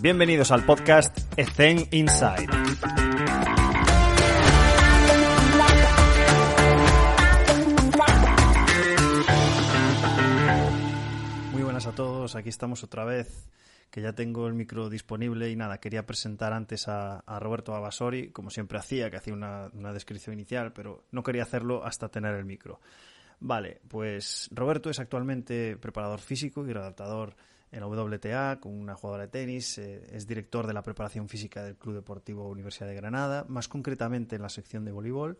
Bienvenidos al podcast Ethen Inside. Muy buenas a todos, aquí estamos otra vez, que ya tengo el micro disponible y nada, quería presentar antes a, Roberto Abasori, como siempre hacía, que hacía una, una descripción inicial, pero no quería hacerlo hasta tener el micro. Vale, pues Roberto es actualmente preparador físico y adaptador en la WTA con una jugadora de tenis, eh, es director de la preparación física del Club Deportivo Universidad de Granada, más concretamente en la sección de voleibol,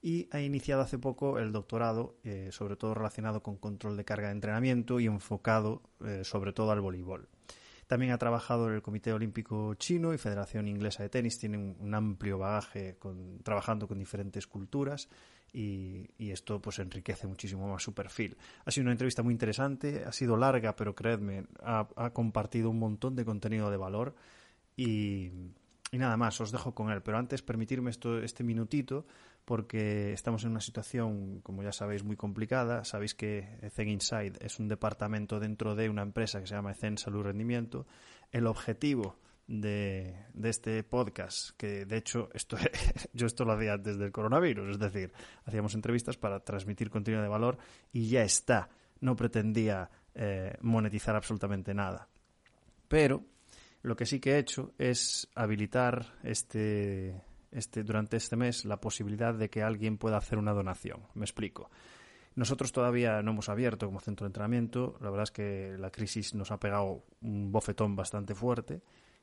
y ha iniciado hace poco el doctorado, eh, sobre todo relacionado con control de carga de entrenamiento y enfocado eh, sobre todo al voleibol. También ha trabajado en el Comité Olímpico Chino y Federación Inglesa de Tenis. Tiene un, amplio bagaje trabajando con diferentes culturas y, y, esto pues enriquece muchísimo más su perfil. Ha sido una entrevista muy interesante, ha sido larga, pero creedme, ha, compartido un montón de contenido de valor y, nada más, os dejo con él. Pero antes, permitirme esto, este minutito, porque estamos en una situación, como ya sabéis, muy complicada. Sabéis que Zen Inside es un departamento dentro de una empresa que se llama Zen Salud Rendimiento. El objetivo de, este podcast, que de hecho esto, yo esto lo hacía antes del coronavirus, es decir, hacíamos entrevistas para transmitir contenido de valor y ya está, no pretendía eh, monetizar absolutamente nada. Pero lo que sí que he hecho es habilitar este, este, durante este mes la posibilidad de que alguien pueda hacer una donación. Me explico. Nosotros todavía no hemos abierto como centro de entrenamiento. La verdad es que la crisis nos ha pegado un bofetón bastante fuerte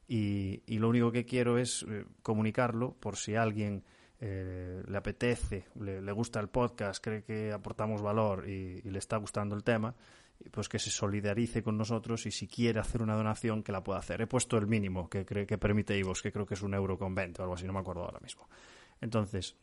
y, y lo único que quiero es eh, comunicarlo por si alguien eh, le apetece, le, gusta el podcast, cree que aportamos valor y, le está gustando el tema, pues que se solidarice con nosotros y si quiere hacer una donación que la pueda hacer. He puesto el mínimo que, que permite IVOS, que creo que es un euro con 20 o algo así, no me acuerdo ahora mismo. Entonces,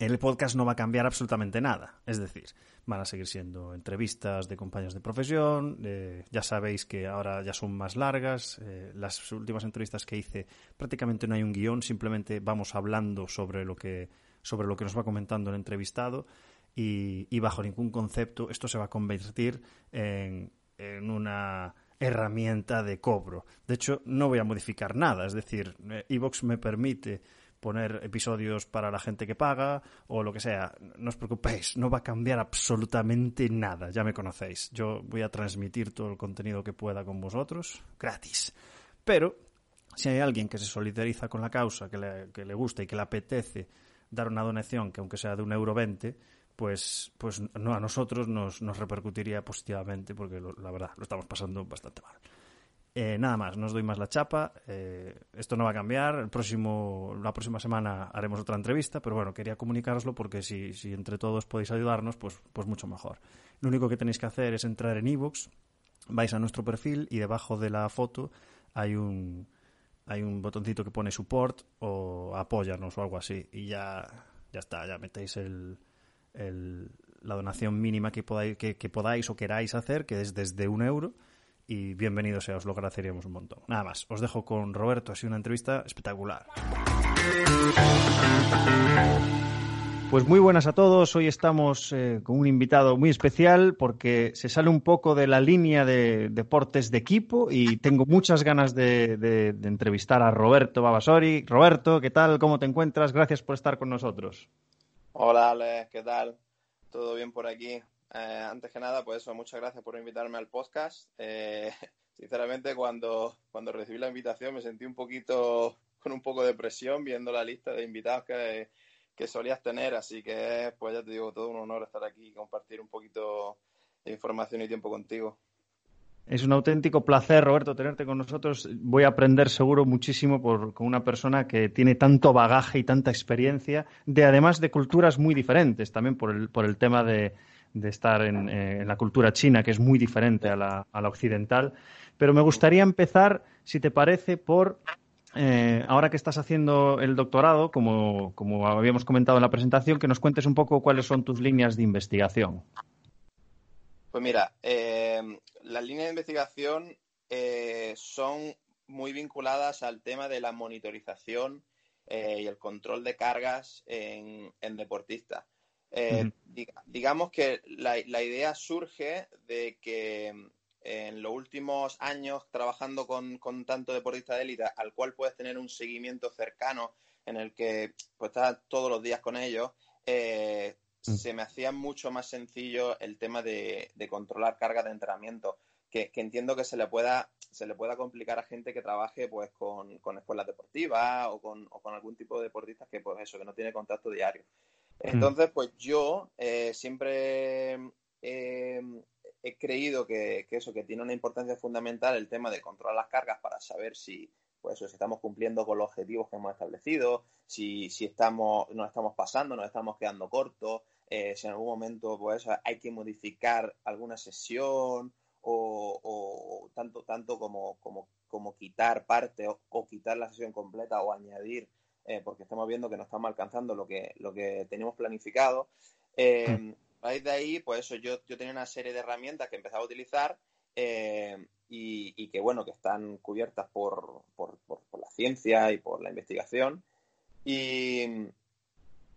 el podcast no va a cambiar absolutamente nada. Es decir, van a seguir siendo entrevistas de compañeros de profesión. Eh, ya sabéis que ahora ya son más largas. Eh, las últimas entrevistas que hice prácticamente no hay un guion, simplemente vamos hablando sobre lo que, sobre lo que nos va comentando el entrevistado y, y bajo ningún concepto esto se va a convertir en, en una herramienta de cobro. De hecho, no voy a modificar nada. Es decir, Evox me permite poner episodios para la gente que paga o lo que sea. No os preocupéis, no va a cambiar absolutamente nada, ya me conocéis. Yo voy a transmitir todo el contenido que pueda con vosotros, gratis. Pero si hay alguien que se solidariza con la causa, que le, que le gusta y que le apetece dar una donación, que aunque sea de un euro veinte, pues, pues no, a nosotros nos, nos repercutiría positivamente porque lo, la verdad lo estamos pasando bastante mal. Eh, nada más, no os doy más la chapa. Eh, esto no va a cambiar. El próximo, la próxima semana haremos otra entrevista, pero bueno, quería comunicaroslo porque si, si entre todos podéis ayudarnos, pues, pues mucho mejor. Lo único que tenéis que hacer es entrar en ebooks, vais a nuestro perfil y debajo de la foto hay un, hay un botoncito que pone support o apóyanos o algo así. Y ya, ya está, ya metéis el, el, la donación mínima que podáis, que podáis o queráis hacer, que es desde un euro y bienvenido sea, os lo agradeceríamos un montón. Nada más, os dejo con Roberto, ha sido una entrevista espectacular. Pues muy buenas a todos, hoy estamos eh, con un invitado muy especial porque se sale un poco de la línea de deportes de equipo y tengo muchas ganas de, de, de entrevistar a Roberto Babasori. Roberto, ¿qué tal? ¿Cómo te encuentras? Gracias por estar con nosotros. Hola, Alex, ¿qué tal? ¿Todo bien por aquí? Eh, antes que nada, pues eso, muchas gracias por invitarme al podcast. Eh, sinceramente, cuando, cuando recibí la invitación me sentí un poquito con un poco de presión viendo la lista de invitados que, que solías tener, así que pues ya te digo, todo un honor estar aquí y compartir un poquito de información y tiempo contigo. Es un auténtico placer, Roberto, tenerte con nosotros. Voy a aprender seguro muchísimo por, con una persona que tiene tanto bagaje y tanta experiencia, de además de culturas muy diferentes, también por el, por el tema de, de estar en, eh, en, la cultura china, que es muy diferente a la, occidental. Pero me gustaría empezar, si te parece, por eh, ahora que estás haciendo el doctorado, como, como, habíamos comentado en la presentación, que nos cuentes un poco cuáles son tus líneas de investigación. Pues mira, eh, las líneas de investigación son muy vinculadas al tema de la monitorización y el control de cargas en, en deportistas. Eh, uh -huh. dig digamos que la, la, idea surge de que en los últimos años trabajando con, con tanto deportista de élite, al cual puedes tener un seguimiento cercano en el que pues estás todos los días con ellos, eh, mm. se me hacía mucho más sencillo el tema de, controlar cargas de entrenamiento, que, entiendo que se le pueda se le pueda complicar a gente que trabaje pues con, escuelas deportivas o con, algún tipo de deportistas que pues eso, que no tiene contacto diario. Mm. Entonces, pues yo eh, siempre eh, he creído que, eso, que tiene una importancia fundamental el tema de controlar las cargas para saber si, pues si estamos cumpliendo con los objetivos que hemos establecido, si, si estamos, nos estamos pasando, nos estamos quedando cortos, eh, si en algún momento pues hay que modificar alguna sesión o, tanto, tanto como, como, como quitar parte o, quitar la sesión completa o añadir, eh, porque estamos viendo que no estamos alcanzando lo que, lo que teníamos planificado. Eh, mm. A raíz de ahí, pues eso, yo, yo tenía una serie de herramientas que empezaba a utilizar eh, y, que, bueno, que están cubiertas por, por, la ciencia y por la investigación. Y,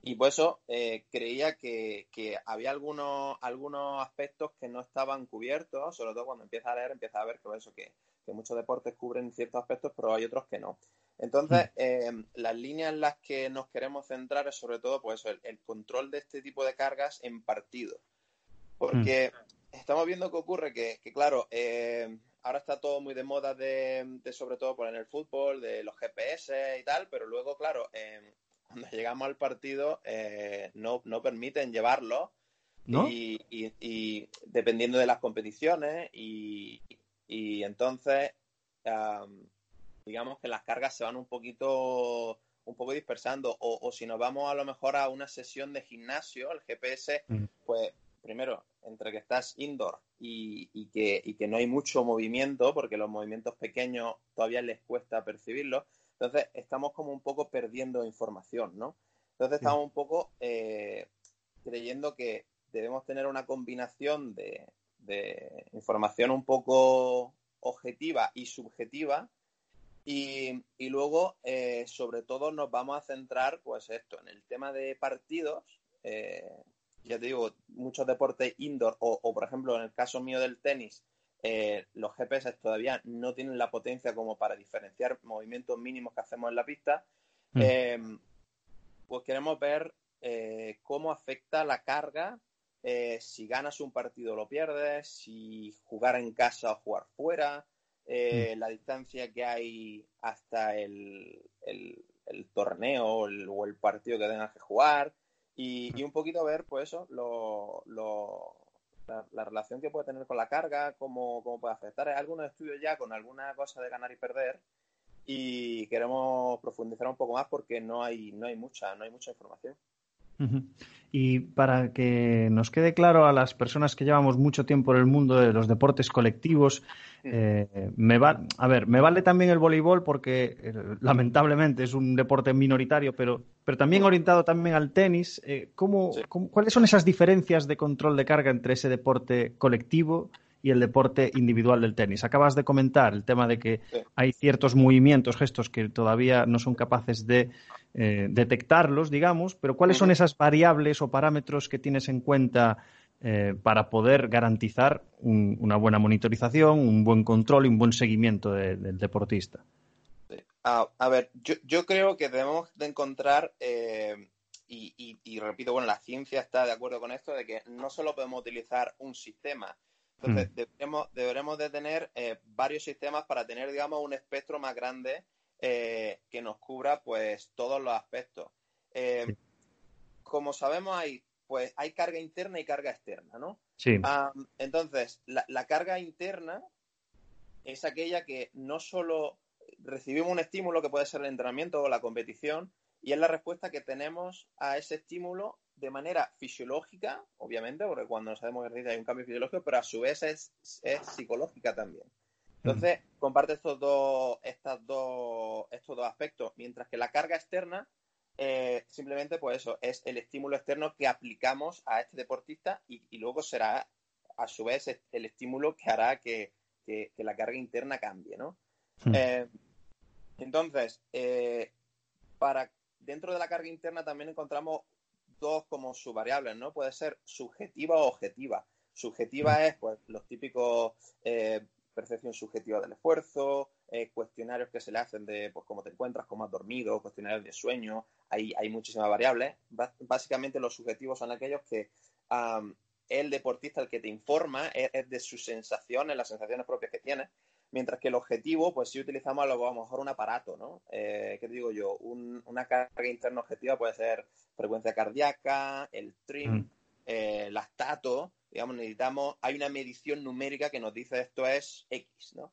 y por eso eh, creía que, había algunos, algunos aspectos que no estaban cubiertos, sobre todo cuando empieza a leer, empieza a ver que, eso, que, que muchos deportes cubren ciertos aspectos, pero hay otros que no. Entonces, mm. eh, las líneas en las que nos queremos centrar es sobre todo pues, el, control de este tipo de cargas en partido. Porque mm. estamos viendo que ocurre que, claro, eh, ahora está todo muy de moda de, sobre todo por en el fútbol, de los GPS y tal, pero luego, claro, eh, cuando llegamos al partido no, no permiten llevarlo. Y, y, dependiendo de las competiciones y, y entonces digamos que las cargas se van un poquito un poco dispersando o, si nos vamos a lo mejor a una sesión de gimnasio, el GPS, mm. pues primero, entre que estás indoor y, que, y, que, no hay mucho movimiento, porque los movimientos pequeños todavía les cuesta percibirlos, entonces estamos como un poco perdiendo información, ¿no? Entonces estamos un poco eh, creyendo que debemos tener una combinación de, de información un poco objetiva y subjetiva y, luego, eh, sobre todo, nos vamos a centrar, pues esto, en el tema de partidos. Eh, ya te digo, muchos deportes indoor, o, por ejemplo, en el caso mío del tenis, eh, los GPS todavía no tienen la potencia como para diferenciar movimientos mínimos que hacemos en la pista. Mm. pues queremos ver cómo afecta la carga, si ganas un partido o lo pierdes, si jugar en casa o jugar fuera, eh, mm. la distancia que hay hasta el, el, torneo o el, partido que tengas que jugar y, y un poquito ver, pues eso, lo, lo, la, relación que puede tener con la carga, cómo, cómo puede afectar. Hay algunos estudios ya con alguna cosa de ganar y perder y queremos profundizar un poco más porque no hay, no hay mucha, no hay mucha información. Y para que nos quede claro a las personas que llevamos mucho tiempo en el mundo de los deportes colectivos, eh, me va, a ver, me vale también el voleibol porque eh, lamentablemente es un deporte minoritario, pero, pero también orientado también al tenis. Eh, cuáles son esas diferencias de control de carga entre ese deporte colectivo y el deporte individual del tenis? Acabas de comentar el tema de que hay ciertos movimientos, gestos que todavía no son capaces de detectarlos, digamos, pero ¿cuáles son esas variables o parámetros que tienes en cuenta eh, para poder garantizar una buena monitorización, un buen control y un buen seguimiento del deportista? A, ver, yo, creo que debemos de encontrar, eh, y, repito, bueno, la ciencia está de acuerdo con esto, de que no solo podemos utilizar un sistema, entonces mm. deberemos, de tener varios sistemas para tener, digamos, un espectro más grande eh, que nos cubra pues todos los aspectos. Eh, como sabemos, hay, pues, hay carga interna y carga externa, ¿no? Sí. entonces, la, carga interna es aquella que no solo recibimos un estímulo que puede ser el entrenamiento o la competición, y es la respuesta que tenemos a ese estímulo de manera fisiológica, obviamente, porque cuando nos hacemos ejercicio hay un cambio fisiológico, pero a su vez es psicológica también. Entonces, comparte estos dos, estas dos, estos dos aspectos, mientras que la carga externa, eh, simplemente, pues eso, es el estímulo externo que aplicamos a este deportista y, luego será, a su vez, el estímulo que hará que, la carga interna cambie, ¿no? Hmm. Eh, entonces, eh, para dentro de la carga interna también encontramos dos como subvariables, ¿no? Puede ser subjetiva o objetiva. Subjetiva es pues los típicos percepción subjetiva del esfuerzo, eh, cuestionarios que se le hacen de pues, cómo te encuentras, cómo has dormido, cuestionarios de sueño, hay, hay muchísimas variables. básicamente los subjetivos son aquellos que el deportista el que te informa es, de sus sensaciones, las sensaciones propias que tiene, mientras que el objetivo, pues si utilizamos a lo, mejor un aparato, ¿no? Eh, ¿Qué te digo yo? una carga interna objetiva puede ser frecuencia cardíaca, el TRIM, mm. eh, el astato, digamos, necesitamos, hay una medición numérica que nos dice esto es X, ¿no?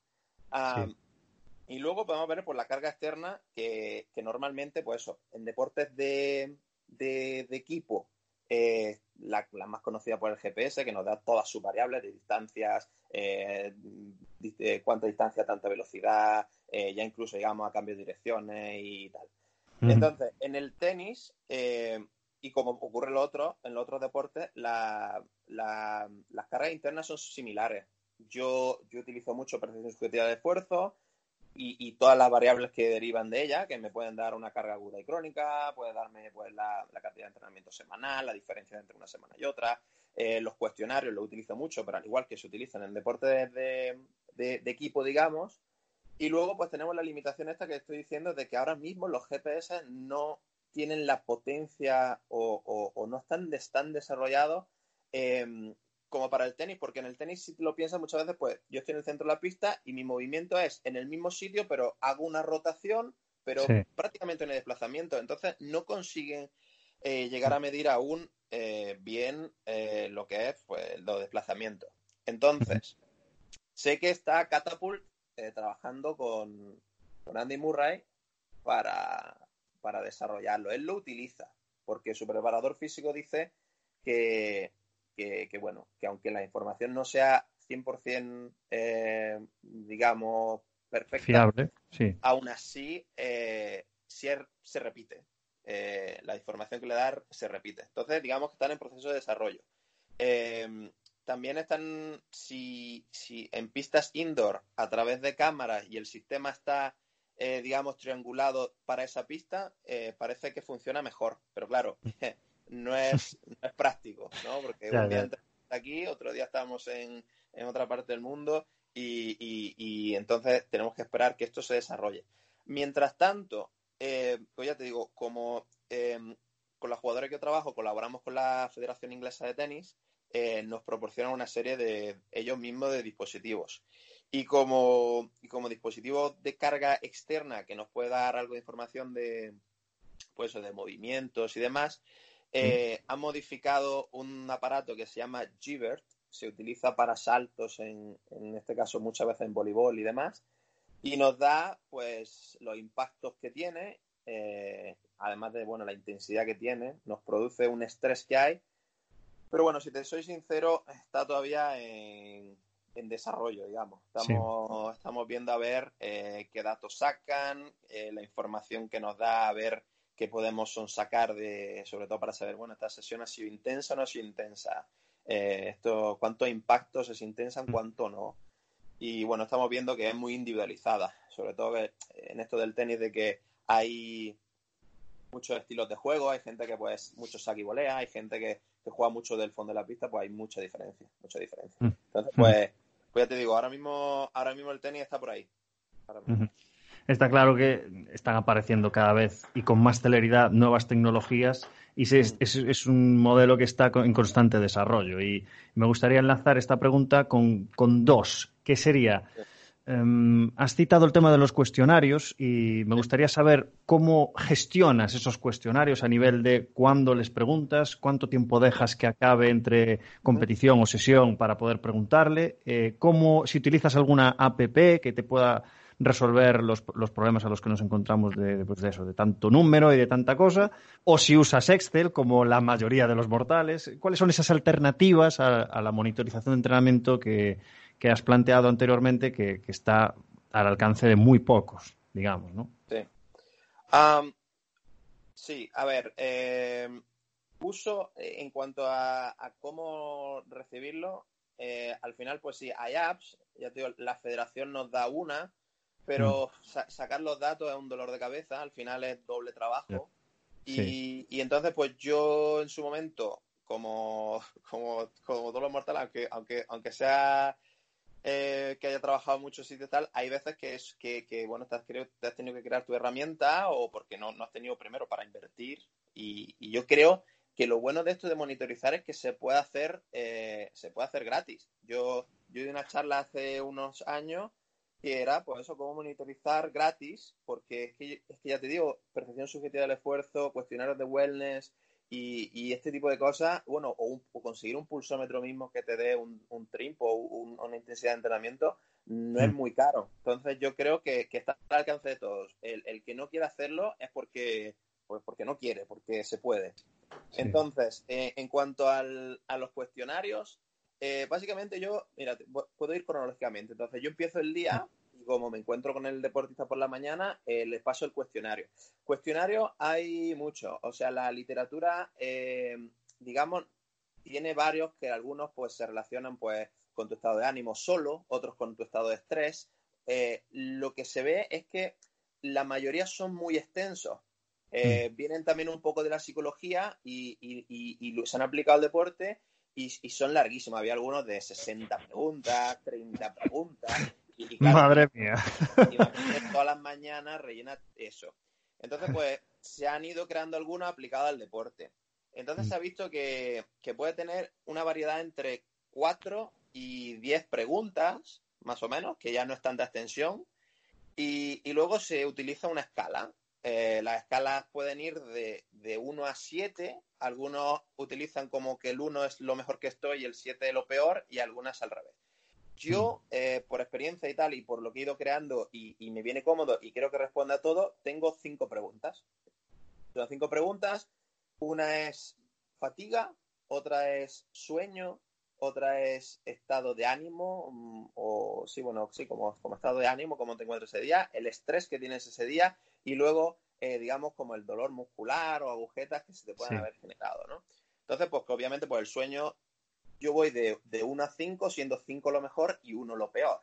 Y luego podemos ver por la carga externa que, normalmente, pues eso, en deportes de, equipo, eh, la, más conocida por el GPS, que nos da todas sus variables de distancias, eh, cuánta distancia, tanta velocidad, eh, ya incluso llegamos a cambios de direcciones y tal. Entonces, en el tenis, y como ocurre en, otro, en los otros deportes, las cargas internas son similares. Yo, yo utilizo mucho percepción subjetiva de esfuerzo y, todas las variables que derivan de ella, que me pueden dar una carga aguda y crónica, puede darme pues, la, cantidad de entrenamiento semanal, la diferencia entre una semana y otra. Eh, los cuestionarios los utilizo mucho, pero al igual que se utilizan en deportes de, de, equipo, digamos. Y luego, pues tenemos la limitación esta que estoy diciendo de que ahora mismo los GPS no tienen la potencia o, no están, están desarrollados em, como para el tenis, porque en el tenis, si lo piensas muchas veces, pues yo estoy en el centro de la pista y mi movimiento es en el mismo sitio, pero hago una rotación, pero prácticamente no hay desplazamiento. Entonces no consiguen eh, llegar a medir aún eh, bien eh, lo que es pues, los desplazamientos. Entonces, sé que está Catapult trabajando con, con Andy Murray para, para desarrollarlo. Él lo utiliza, porque su preparador físico dice que, que, bueno, que aunque la información no sea 100%, eh, digamos, perfecta, Fiable, sí. aún así eh, se repite. Eh, la información que le da se repite. Entonces, digamos que están en proceso de desarrollo. Eh, también están, si, si en pistas indoor, a través de cámaras y el sistema está eh, digamos, triangulado para esa pista, eh, parece que funciona mejor. Pero claro, no es, es práctico, ¿no? Porque un día aquí, otro día estamos en, en otra parte del mundo y, y, entonces tenemos que esperar que esto se desarrolle. Mientras tanto, eh, pues ya te digo, como em, con los jugadores que yo trabajo colaboramos con la Federación Inglesa de Tenis, nos proporcionan una serie de ellos mismos de dispositivos. Y como, como dispositivo de carga externa que nos puede dar algo de información de, pues, de movimientos y demás, eh, ha modificado un aparato que se llama Gibert, se utiliza para saltos, en, en este caso muchas veces en voleibol y demás, y nos da pues los impactos que tiene, eh, además de bueno la intensidad que tiene, nos produce un estrés que hay, pero bueno, si te soy sincero, está todavía en, en desarrollo, digamos. Estamos, estamos viendo a ver eh, qué datos sacan, eh, la información que nos da, a ver qué podemos sacar de, sobre todo para saber, bueno, esta sesión ha sido intensa o no ha sido intensa. Eh, esto, cuántos impactos es intensa, mm. cuánto no. Y bueno, estamos viendo que es muy individualizada, sobre todo en esto del tenis de que hay muchos estilos de juego, hay gente que pues mucho saque y volea, hay gente que, juega mucho del fondo de la pista, pues hay mucha diferencia, mucha diferencia. Mm. Entonces, pues pues ya te digo, ahora mismo, ahora mismo el tenis está por ahí. Está claro que están apareciendo cada vez y con más celeridad nuevas tecnologías y es, es, un modelo que está en constante desarrollo. Y me gustaría enlazar esta pregunta con, con dos, que sería, Em, has citado el tema de los cuestionarios y me gustaría saber cómo gestionas esos cuestionarios a nivel de cuándo les preguntas, cuánto tiempo dejas que acabe entre competición o sesión para poder preguntarle, eh, cómo, si utilizas alguna APP que te pueda resolver los, problemas a los que nos encontramos de, pues de, eso, de tanto número y de tanta cosa, o si usas Excel como la mayoría de los mortales. ¿Cuáles son esas alternativas a la monitorización de entrenamiento que, que has planteado anteriormente que, está al alcance de muy pocos, digamos, ¿no? Sí. sí, a ver, em, uso eh, en cuanto a, cómo recibirlo, eh, al final, pues sí, hay apps, ya te digo, la federación nos da una, pero mm. sacar los datos es un dolor de cabeza, al final es doble trabajo. Y, y, entonces, pues yo en su momento como, como, como todos los mortales, aunque, aunque, aunque sea eh, que haya trabajado en muchos sitios y tal, hay veces que es que, que bueno, te has, te has, tenido que crear tu herramienta o porque no, no has tenido primero para invertir. Y, y, yo creo que lo bueno de esto de monitorizar es que se puede hacer, eh, se puede hacer gratis. Yo, yo di una charla hace unos años que era, pues eso, cómo monitorizar gratis, porque es que, es que ya te digo, percepción subjetiva del esfuerzo, cuestionarios de wellness, y, y, este tipo de cosas, bueno, o, un, o, conseguir un pulsómetro mismo que te dé un, un trimp o un, una intensidad de entrenamiento no es mm. muy caro. Entonces yo creo que, que está al alcance de todos. El, el, que no quiere hacerlo es porque, pues porque no quiere, porque se puede. Sí. Entonces, eh, en cuanto al, a los cuestionarios, eh, básicamente yo, mira, puedo ir cronológicamente. Entonces yo empiezo el día y como me encuentro con el deportista por la mañana, eh, les paso el cuestionario. Cuestionario hay mucho, o sea, la literatura, eh, digamos, tiene varios que algunos pues se relacionan pues con tu estado de ánimo solo, otros con tu estado de estrés. Eh, lo que se ve es que la mayoría son muy extensos. Eh, mm. Vienen también un poco de la psicología y, y, y, y se han aplicado al deporte y, son larguísimos. Había algunos de 60 preguntas, 30 preguntas. Y, claro, Madre mía. todas las mañanas rellena eso. Entonces, pues, se han ido creando algunos aplicados al deporte. Entonces se ha visto que, que, puede tener una variedad entre 4 y 10 preguntas, más o menos, que ya no están de extensión. Y, y luego se utiliza una escala. Eh, las escalas pueden ir de, de 1 a 7. Algunos utilizan como que el 1 es lo mejor que estoy y el 7 lo peor, y algunas al revés. Yo, eh, por experiencia y tal, y por lo que he ido creando y, y, me viene cómodo y creo que responda a todo, tengo cinco preguntas. Son cinco preguntas. Una es fatiga, otra es sueño, otra es estado de ánimo, mm, o sí, bueno, sí, como, como estado de ánimo, cómo te encuentras ese día, el estrés que tienes ese día y luego, eh, digamos, como el dolor muscular o agujetas que se te pueden sí. haber generado, ¿no? Entonces, pues que obviamente, pues el sueño yo voy de, de 1 a 5, siendo 5 lo mejor y 1 lo peor.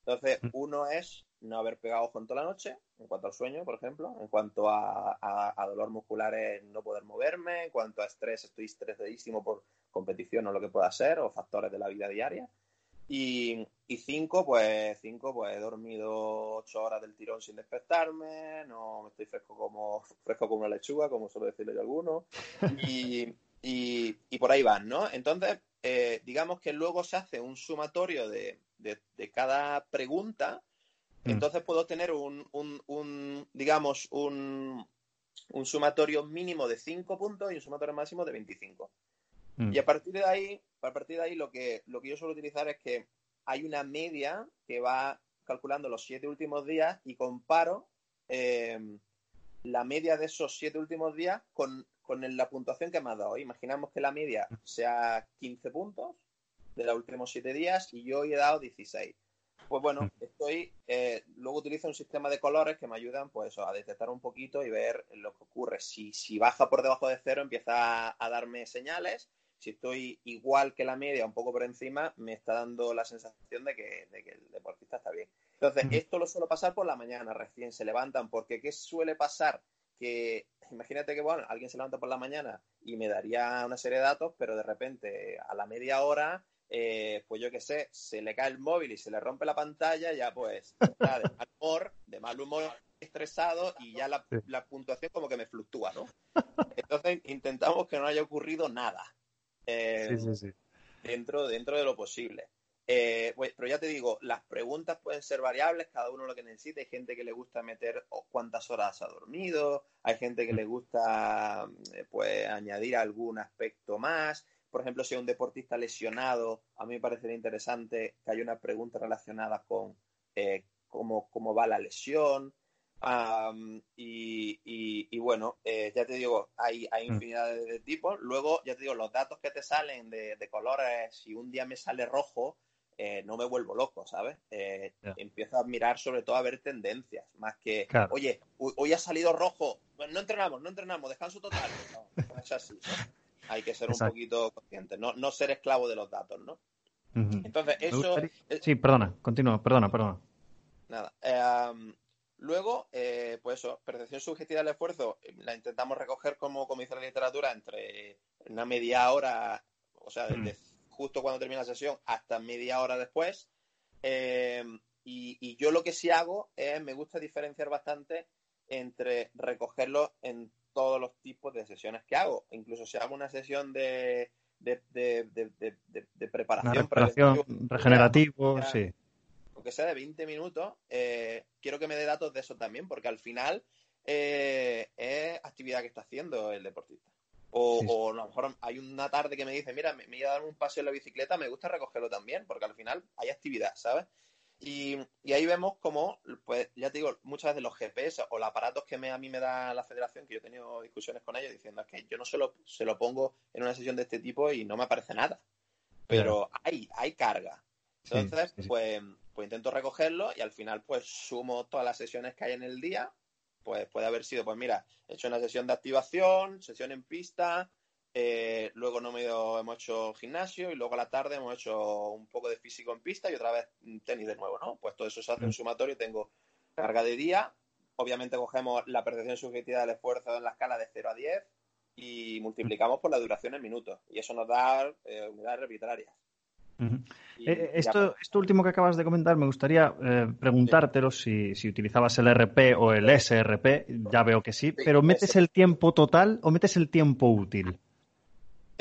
Entonces, uno es no haber pegado ojo en toda la noche, en cuanto al sueño, por ejemplo, en cuanto a, a, a, dolor muscular es no poder moverme, en cuanto a estrés, estoy estresadísimo por competición o lo que pueda ser, o factores de la vida diaria. Y, y cinco, pues cinco, pues he dormido ocho horas del tirón sin despertarme, no estoy fresco como fresco como una lechuga, como suele decirle yo a alguno, y, y, y por ahí van, ¿no? Entonces, eh, digamos que luego se hace un sumatorio de, de, de cada pregunta, mm. entonces puedo tener un, un, un digamos, un, un, sumatorio mínimo de 5 puntos y un sumatorio máximo de 25. Mm. Y a partir de ahí, a partir de ahí lo que, lo que yo suelo utilizar es que hay una media que va calculando los siete últimos días y comparo eh, la media de esos siete últimos días con con la puntuación que me ha dado. Imaginamos que la media sea 15 puntos de los últimos 7 días y yo hoy he dado 16. Pues bueno, estoy, eh, luego utilizo un sistema de colores que me ayudan pues a detectar un poquito y ver lo que ocurre. Si, si baja por debajo de cero empieza a, a darme señales. Si estoy igual que la media, un poco por encima, me está dando la sensación de que, de que el deportista está bien. Entonces, esto lo suelo pasar por la mañana, recién se levantan, porque ¿qué suele pasar? que imagínate que, bueno, alguien se levanta por la mañana y me daría una serie de datos, pero de repente a la media hora, eh, pues yo qué sé, se le cae el móvil y se le rompe la pantalla, ya pues está de mal humor, de mal humor estresado y ya la, la puntuación como que me fluctúa, ¿no? Entonces intentamos que no haya ocurrido nada. Eh, sí, sí, sí. Dentro, dentro de lo posible. Eh, pues, pero ya te digo, las preguntas pueden ser variables, cada uno lo que necesite. Hay gente que le gusta meter cuántas horas ha dormido, hay gente que le gusta eh, pues, añadir algún aspecto más. Por ejemplo, si hay un deportista lesionado, a mí me parecería interesante que haya una pregunta relacionada con eh, cómo, cómo va la lesión. Um, y, y, y, bueno, eh, ya te digo, hay, hay mm. infinidad de, de, tipos. Luego, ya te digo, los datos que te salen de, de colores, si un día me sale rojo, eh, no me vuelvo loco, ¿sabes? Eh, yeah. Empiezo a mirar sobre todo a ver tendencias, más que, claro. oye, hoy ha salido rojo, bueno, no entrenamos, no entrenamos, descanso total. No, no es así, ¿no? Hay que ser Exacto. un poquito consciente, no, no ser esclavo de los datos, ¿no? Uh -huh. Entonces, eso... Gustaría... Sí, perdona, continúa, perdona, perdona. Nada. Eh, Luego, eh, pues eso, percepción subjetiva del esfuerzo, eh, la intentamos recoger como, como dice la literatura, entre una media hora, o sea, desde mm. justo cuando termina la sesión hasta media hora después. Eh, y, yo lo que sí hago es, me gusta diferenciar bastante entre recogerlo en todos los tipos de sesiones que hago. Incluso si hago una sesión de, de, de, preparación. regenerativo, sí. Aunque sea de 20 minutos, eh, quiero que me dé datos de eso también, porque al final eh, es actividad que está haciendo el deportista. O, a lo mejor hay una tarde que me dice, mira, me, me voy a dar un paseo en la bicicleta, me gusta recogerlo también, porque al final hay actividad, ¿sabes? Y, ahí vemos como, pues ya te digo, muchas veces los GPS o los aparatos que me, a mí me da la federación, que yo he tenido discusiones con ellos diciendo que yo no se lo, se lo pongo en una sesión de este tipo y no me aparece nada. Pero hay, hay carga. Entonces, Pues, pues intento recogerlo y al final pues sumo todas las sesiones que hay en el día. Pues puede haber sido, pues mira, he hecho una sesión de activación, sesión en pista, eh, luego no me hemos hecho gimnasio y luego a la tarde hemos hecho un poco de físico en pista y otra vez tenis de nuevo, ¿no? Pues todo eso se hace un mm. sumatorio. Tengo carga de día. Obviamente cogemos la percepción subjetiva del esfuerzo en la escala de 0 a 10 y multiplicamos por la duración en minutos. Y eso nos da eh, unidades arbitrarias. Eh, esto, esto, último que acabas de comentar, me gustaría preguntártelo si, si, utilizabas el RP o el SRP, ya veo que sí, pero ¿metes el tiempo total o metes el tiempo útil?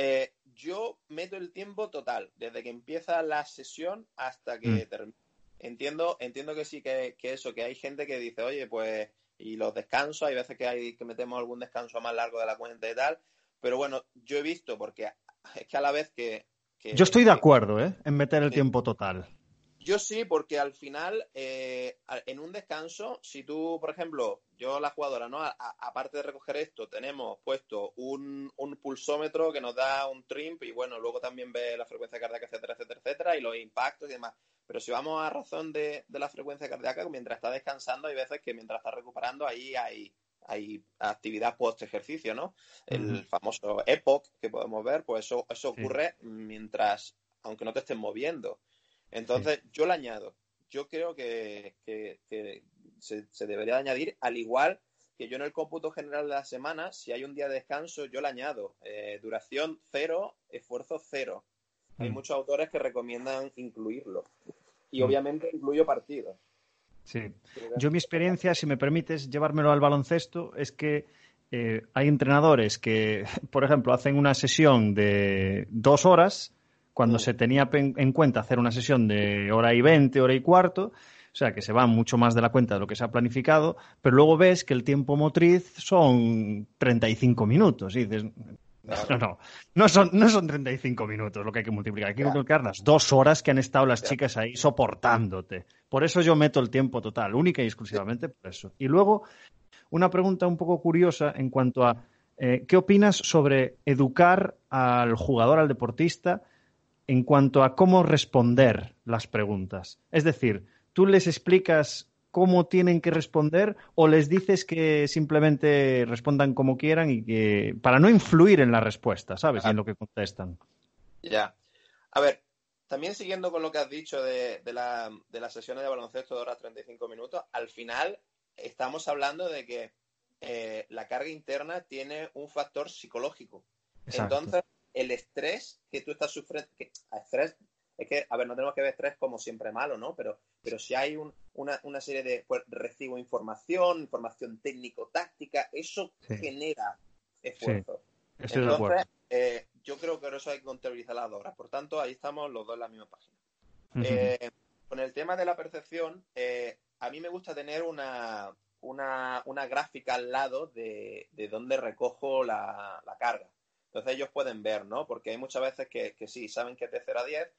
Eh, yo meto el tiempo total, desde que empieza la sesión hasta que mm. termina. Entiendo, entiendo que sí, que, eso, que hay gente que dice, oye, pues, y los descansos, hay veces que hay que metemos algún descanso más largo de la cuenta y tal, pero bueno, yo he visto, porque es que a la vez que... yo estoy de acuerdo, ¿eh? En meter el tiempo total. Yo sí, porque al final, eh, en un descanso, si tú, por ejemplo, yo la jugadora, ¿no? aparte de recoger esto, tenemos puesto un, pulsómetro que nos da un trimp y bueno, luego también ve la frecuencia cardíaca, etcétera, etcétera, etcétera, y los impactos y demás. Pero si vamos a razón de, la frecuencia cardíaca, mientras está descansando, hay veces que mientras está recuperando, ahí hay, hay actividad post ejercicio, ¿no? El famoso EPOC que podemos ver, pues eso, eso ocurre mientras, aunque no te estés moviendo. Entonces, yo le añado. Yo creo que, se, debería añadir, al igual que yo en el cómputo general de la semana, si hay un día de descanso, yo le añado. Eh, duración cero, esfuerzo cero. Hay mm. muchos autores que recomiendan incluirlo. Y mm. obviamente incluyo partidos. Sí. Yo mi experiencia, si me permites llevármelo al baloncesto, es que eh, hay entrenadores que, por ejemplo, hacen una sesión de dos horas cuando se tenía en cuenta hacer una sesión de hora y veinte, hora y cuarto, o sea que se va mucho más de la cuenta de lo que se ha planificado, pero luego ves que el tiempo motriz son 35 minutos y dices, no, no, no son, no son 35 minutos lo que hay que multiplicar, hay que multiplicar las dos horas que han estado las chicas ahí soportándote. Por eso yo meto el tiempo total, única y exclusivamente por eso. Y luego, una pregunta un poco curiosa en cuanto a eh, ¿qué opinas sobre educar al jugador, al deportista, en cuanto a cómo responder las preguntas. Es decir, tú les explicas cómo tienen que responder o les dices que simplemente respondan como quieran y que para no influir en la respuesta, ¿sabes? en lo que contestan. Ya. A ver, también siguiendo con lo que has dicho de, la, de las sesiones de baloncesto de horas 35 minutos, al final estamos hablando de que eh, la carga interna tiene un factor psicológico. Entonces, el estrés que tú estás sufriendo, que estrés, es que, a ver, no tenemos que ver estrés como siempre malo, ¿no? Pero, pero si hay una, serie de, pues, recibo información, información técnico-táctica, eso genera esfuerzo. Entonces, eh, yo creo que eso hay que contabilizar las horas. Por tanto, ahí estamos los dos en la misma página. Eh, con el tema de la percepción, eh, a mí me gusta tener una, una, gráfica al lado de, de dónde recojo la carga. Entonces ellos pueden ver, ¿no? Porque hay muchas veces que, sí, saben que es de 0 a 10,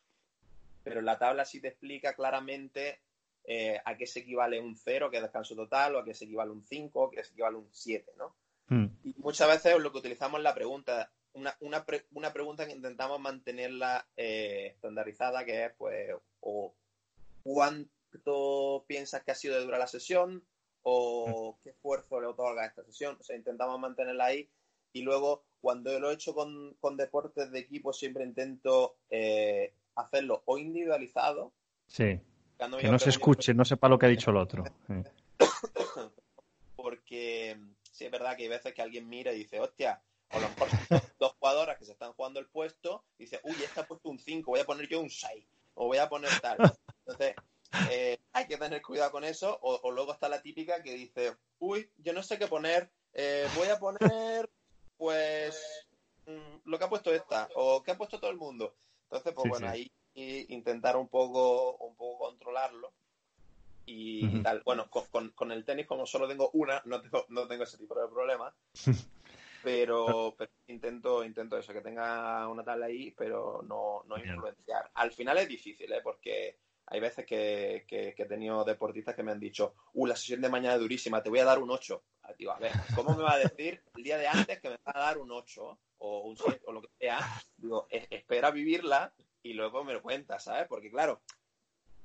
pero la tabla sí te explica claramente eh, a qué se equivale un 0, que es descanso total, o a qué se equivale un 5, que se equivale un 7, ¿no? Hmm. Y muchas veces lo que utilizamos es la pregunta, una, una, una pregunta que intentamos mantenerla eh, estandarizada, que es, pues, o cuánto piensas que ha sido de dura la sesión, o hmm. qué esfuerzo le otorga a esta sesión. O sea, intentamos mantenerla ahí y luego cuando lo he hecho con, deportes de equipo siempre intento eh, hacerlo o individualizado. Sí. Que no se escuche, no sepa lo que ha dicho el otro. porque sí es verdad que hay veces que alguien mira y dice, hostia, o a lo mejor dos, jugadoras que se están jugando el puesto, y dice, uy, esta ha puesto un 5, voy a poner yo un 6, o voy a poner tal. Entonces, eh, hay que tener cuidado con eso, o, luego está la típica que dice, uy, yo no sé qué poner, eh, voy a poner, pues, mm, lo que ha puesto esta, o que ha puesto todo el mundo. Entonces, pues bueno, ahí intentar un poco, un poco controlarlo y tal. Bueno, con, con, el tenis, como solo tengo una, no tengo, no tengo ese tipo de problemas. Pero, pero, intento, intento eso, que tenga una tabla ahí, pero no, no influenciar. Al final es difícil, ¿eh? porque hay veces que, que, he tenido deportistas que me han dicho, uh, la sesión de mañana es durísima, te voy a dar un 8. Ah, digo, a ver, ¿cómo me va a decir el día de antes que me va a dar un 8 o un 7 o lo que sea? Digo, espera vivirla y luego me lo cuentas, ¿sabes? Porque claro,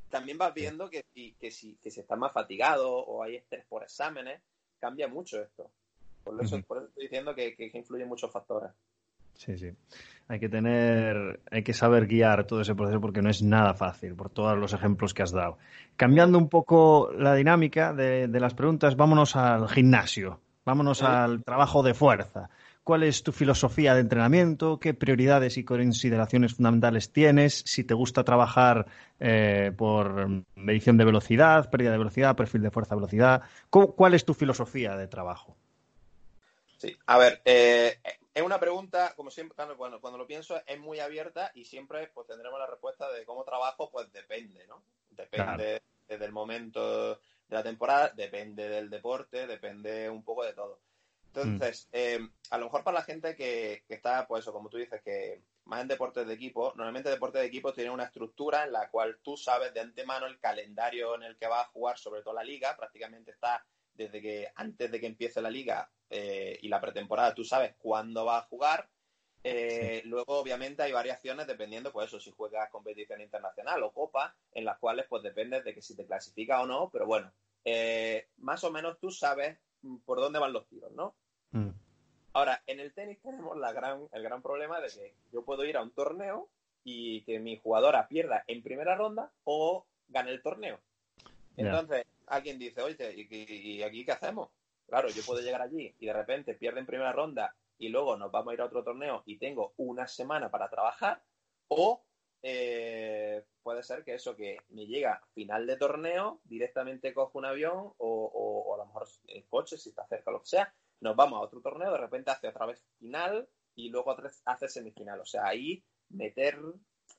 también vas viendo que, que, si, que si estás más fatigado o hay estrés por exámenes, cambia mucho esto. Por eso, por eso estoy diciendo que, que, influyen muchos factores. Sí, sí. Hay que tener, hay que saber guiar todo ese proceso porque no es nada fácil, por todos los ejemplos que has dado. Cambiando un poco la dinámica de, de las preguntas, vámonos al gimnasio, vámonos al trabajo de fuerza cuál es tu filosofía de entrenamiento, qué prioridades y consideraciones fundamentales tienes, si te gusta trabajar eh, por medición de velocidad, pérdida de velocidad, perfil de fuerza-velocidad. ¿Cuál es tu filosofía de trabajo? Sí, a ver, eh, es una pregunta, como siempre, cuando, cuando, lo pienso, es muy abierta y siempre pues tendremos la respuesta de cómo trabajo, pues depende, ¿no? Depende del momento de la temporada, depende del deporte, depende un poco de todo. Entonces, eh, a lo mejor para la gente que, está, pues eso, como tú dices, que más en deportes de equipo, normalmente deportes de equipo tienen una estructura en la cual tú sabes de antemano el calendario en el que vas a jugar, sobre todo la liga, prácticamente está desde que antes de que empiece la liga eh, y la pretemporada, tú sabes cuándo vas a jugar. Eh, luego, obviamente, hay variaciones dependiendo, pues eso, si juegas competición internacional o copa, en las cuales, pues depende de que si te clasifica o no, pero bueno, más o menos tú sabes por dónde van los tiros, ¿no? Mm. Ahora, en el tenis tenemos la gran, el gran problema de que yo puedo ir a un torneo y que mi jugadora pierda en primera ronda o gane el torneo. Entonces, alguien dice, oye, ¿y, aquí qué hacemos? Claro, yo puedo llegar allí y de repente pierde en primera ronda y luego nos vamos a ir a otro torneo y tengo una semana para trabajar o eh, puede ser que eso, que me llega final de torneo, directamente cojo un avión o, a lo mejor el coche, si está cerca o lo que sea, nos vamos a otro torneo, de repente hace otra vez final y luego hace semifinal. O sea, ahí meter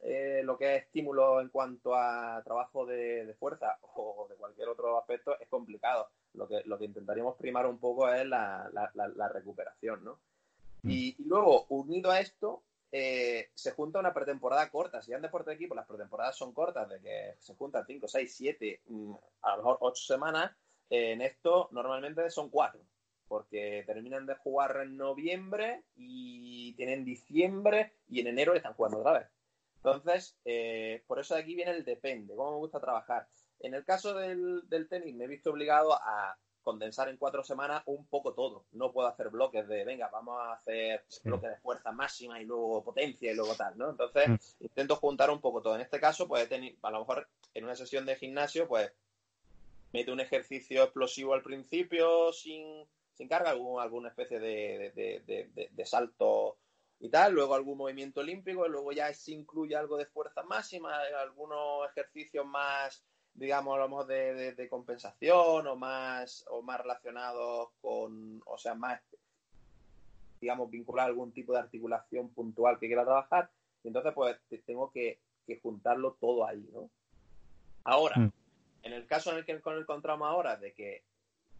eh, lo que es estímulo en cuanto a trabajo de, fuerza o de cualquier otro aspecto es complicado. Lo que, lo que intentaríamos primar un poco es la, recuperación, ¿no? Mm. Y, luego, unido a esto, eh, se junta una pretemporada corta. Si ya en deporte de equipo las pretemporadas son cortas, de que se juntan 5, 6, 7, a lo mejor 8 semanas, eh, en esto normalmente son 4 porque terminan de jugar en noviembre y tienen diciembre y en enero están jugando otra vez. Entonces, eh, por eso de aquí viene el depende, cómo me gusta trabajar. En el caso del, tenis me he visto obligado a condensar en cuatro semanas un poco todo. No puedo hacer bloques de, venga, vamos a hacer bloques de fuerza máxima y luego potencia y luego tal, ¿no? Entonces, mm. intento juntar un poco todo. En este caso, pues a lo mejor en una sesión de gimnasio, pues mete un ejercicio explosivo al principio sin se encarga algún, alguna especie de, salto y tal, luego algún movimiento olímpico, luego ya se incluye algo de fuerza máxima, algunos ejercicios más, digamos, a lo mejor de, compensación o más, o más relacionados con, o sea, más, digamos, vincular algún tipo de articulación puntual que quiera trabajar. Y entonces, pues, tengo que, juntarlo todo ahí, ¿no? Ahora, mm. en el caso en el que encontramos ahora de que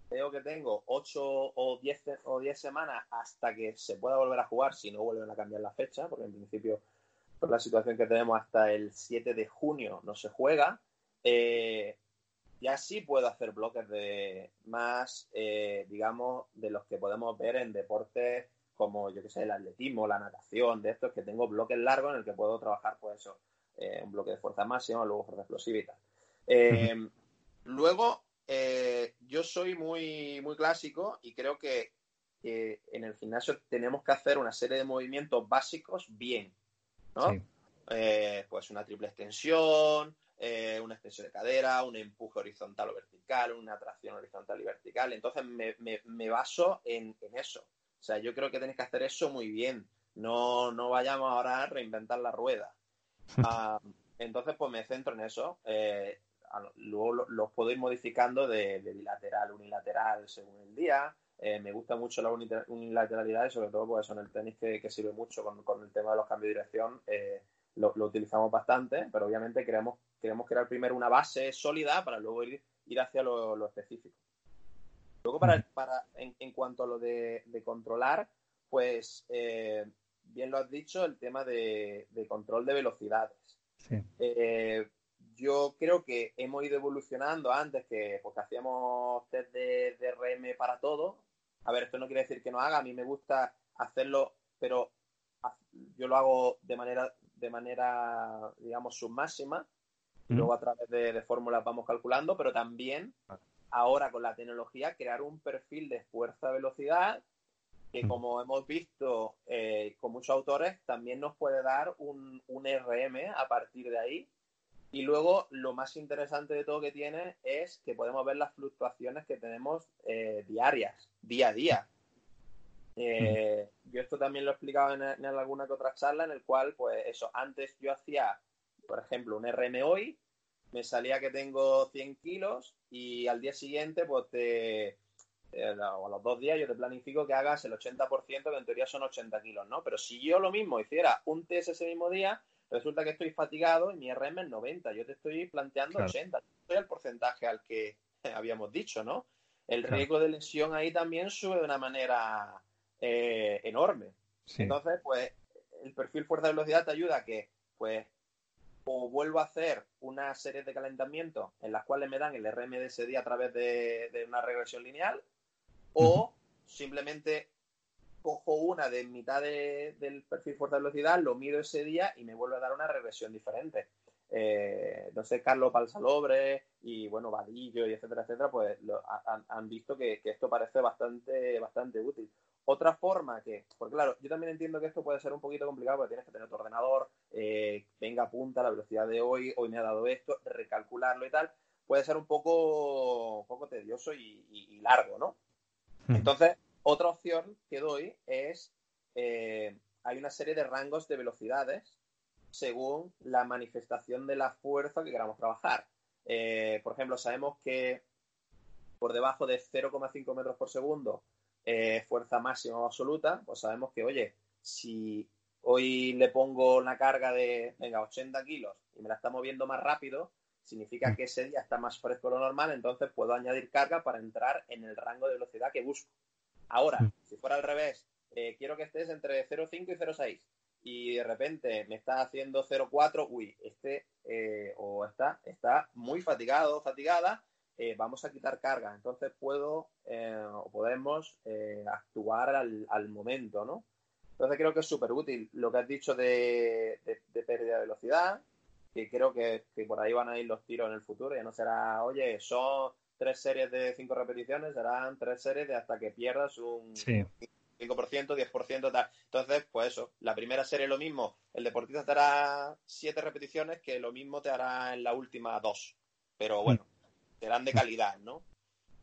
Veo que tengo 8 o 10, o 10 semanas hasta que se pueda volver a jugar, si no vuelven a cambiar la fecha, porque en principio, por la situación que tenemos, hasta el 7 de junio no se juega. Eh, ya sí puedo hacer bloques de más, eh, digamos, de los que podemos ver en deportes como, yo que sé, el atletismo, la natación, de estos que tengo bloques largos en el que puedo trabajar, pues eso, eh, un bloque de fuerza máxima, luego fuerza explosiva y tal. luego, eh, yo soy muy, muy clásico y creo que, en el gimnasio tenemos que hacer una serie de movimientos básicos bien, ¿no? Pues una triple extensión, eh, una extensión de cadera, un empuje horizontal o vertical, una tracción horizontal y vertical. Entonces me, baso en, eso. O sea, yo creo que tenéis que hacer eso muy bien. No, no vayamos ahora a reinventar la rueda. Ah, entonces, pues me centro en eso. Eh, luego los puedo ir modificando de, bilateral, unilateral según el día. Eh, me gusta mucho la unilateralidad y sobre todo pues en el tenis que, sirve mucho con, el tema de los cambios de dirección. Eh, lo, utilizamos bastante, pero obviamente queremos, queremos crear primero una base sólida para luego ir, ir hacia lo, específico. Luego, para, para en, cuanto a lo de, controlar, pues eh, bien lo has dicho, el tema de, control de velocidades. Eh, yo creo que hemos ido evolucionando antes que porque hacíamos test de, de, RM para todo. A ver, esto no quiere decir que no haga, a mí me gusta hacerlo, pero yo lo hago de manera de manera, digamos, submáxima. Y luego a través de, fórmulas vamos calculando, pero también ahora con la tecnología crear un perfil de fuerza-velocidad que como hemos visto eh, con muchos autores también nos puede dar un, un, RM a partir de ahí. Y luego lo más interesante de todo que tiene es que podemos ver las fluctuaciones que tenemos eh, diarias, día a día. Eh, yo esto también lo he explicado en, alguna que otra charla en el cual, pues eso, antes yo hacía, por ejemplo, un RM hoy, me salía que tengo 100 kilos y al día siguiente, pues te, o a los dos días yo te planifico que hagas el 80%, que en teoría son 80 kilos, ¿no? Pero si yo lo mismo hiciera un test ese mismo día, resulta que estoy fatigado y mi RM es 90, yo te estoy planteando 80, estoy el porcentaje al que habíamos dicho, ¿no? El riesgo de lesión ahí también sube de una manera eh, enorme. Entonces, pues, el perfil fuerza-velocidad te ayuda a que, pues, o vuelvo a hacer una serie de calentamientos en las cuales me dan el RM de ese día a través de, una regresión lineal, o simplemente cojo una de mitad del perfil fuerza-velocidad, lo mido ese día y me vuelve a dar una regresión diferente. Eh, no sé, Carlos Palsalobre y bueno, Vadillo y etcétera, etcétera, pues han, visto que, que, esto parece bastante, bastante útil. Otra forma que, porque claro, yo también entiendo que esto puede ser un poquito complicado porque tienes que tener tu ordenador, eh, venga, apunta la velocidad de hoy, hoy me ha dado esto, recalcularlo y tal, puede ser un poco, un poco tedioso y, largo, ¿no? Entonces, otra opción que doy es, eh, hay una serie de rangos de velocidades según la manifestación de la fuerza que queramos trabajar. Eh, por ejemplo, sabemos que por debajo de 0,5 metros por segundo eh, fuerza máxima o absoluta, pues sabemos que, oye, si hoy le pongo una carga de, venga, 80 kilos y me la está moviendo más rápido, significa que ese día está más fresco de lo normal, entonces puedo añadir carga para entrar en el rango de velocidad que busco. Ahora, mm. si fuera al revés, eh, quiero que estés entre 0,5 y 0,6 y de repente me está haciendo 0,4, uy, este eh, o está, está muy fatigado, fatigada, eh, vamos a quitar carga. Entonces puedo eh, o podemos eh, actuar al, momento, ¿no? Entonces creo que es súper útil lo que has dicho de, pérdida de velocidad, que creo que, por ahí van a ir los tiros en el futuro. Ya no será, oye, son tres series de cinco repeticiones, serán tres series de hasta que pierdas un 5%, 10%, tal. Entonces, pues eso, la primera serie lo mismo, el deportista te hará siete repeticiones que lo mismo te hará en la última dos. Pero bueno, serán de calidad, ¿no?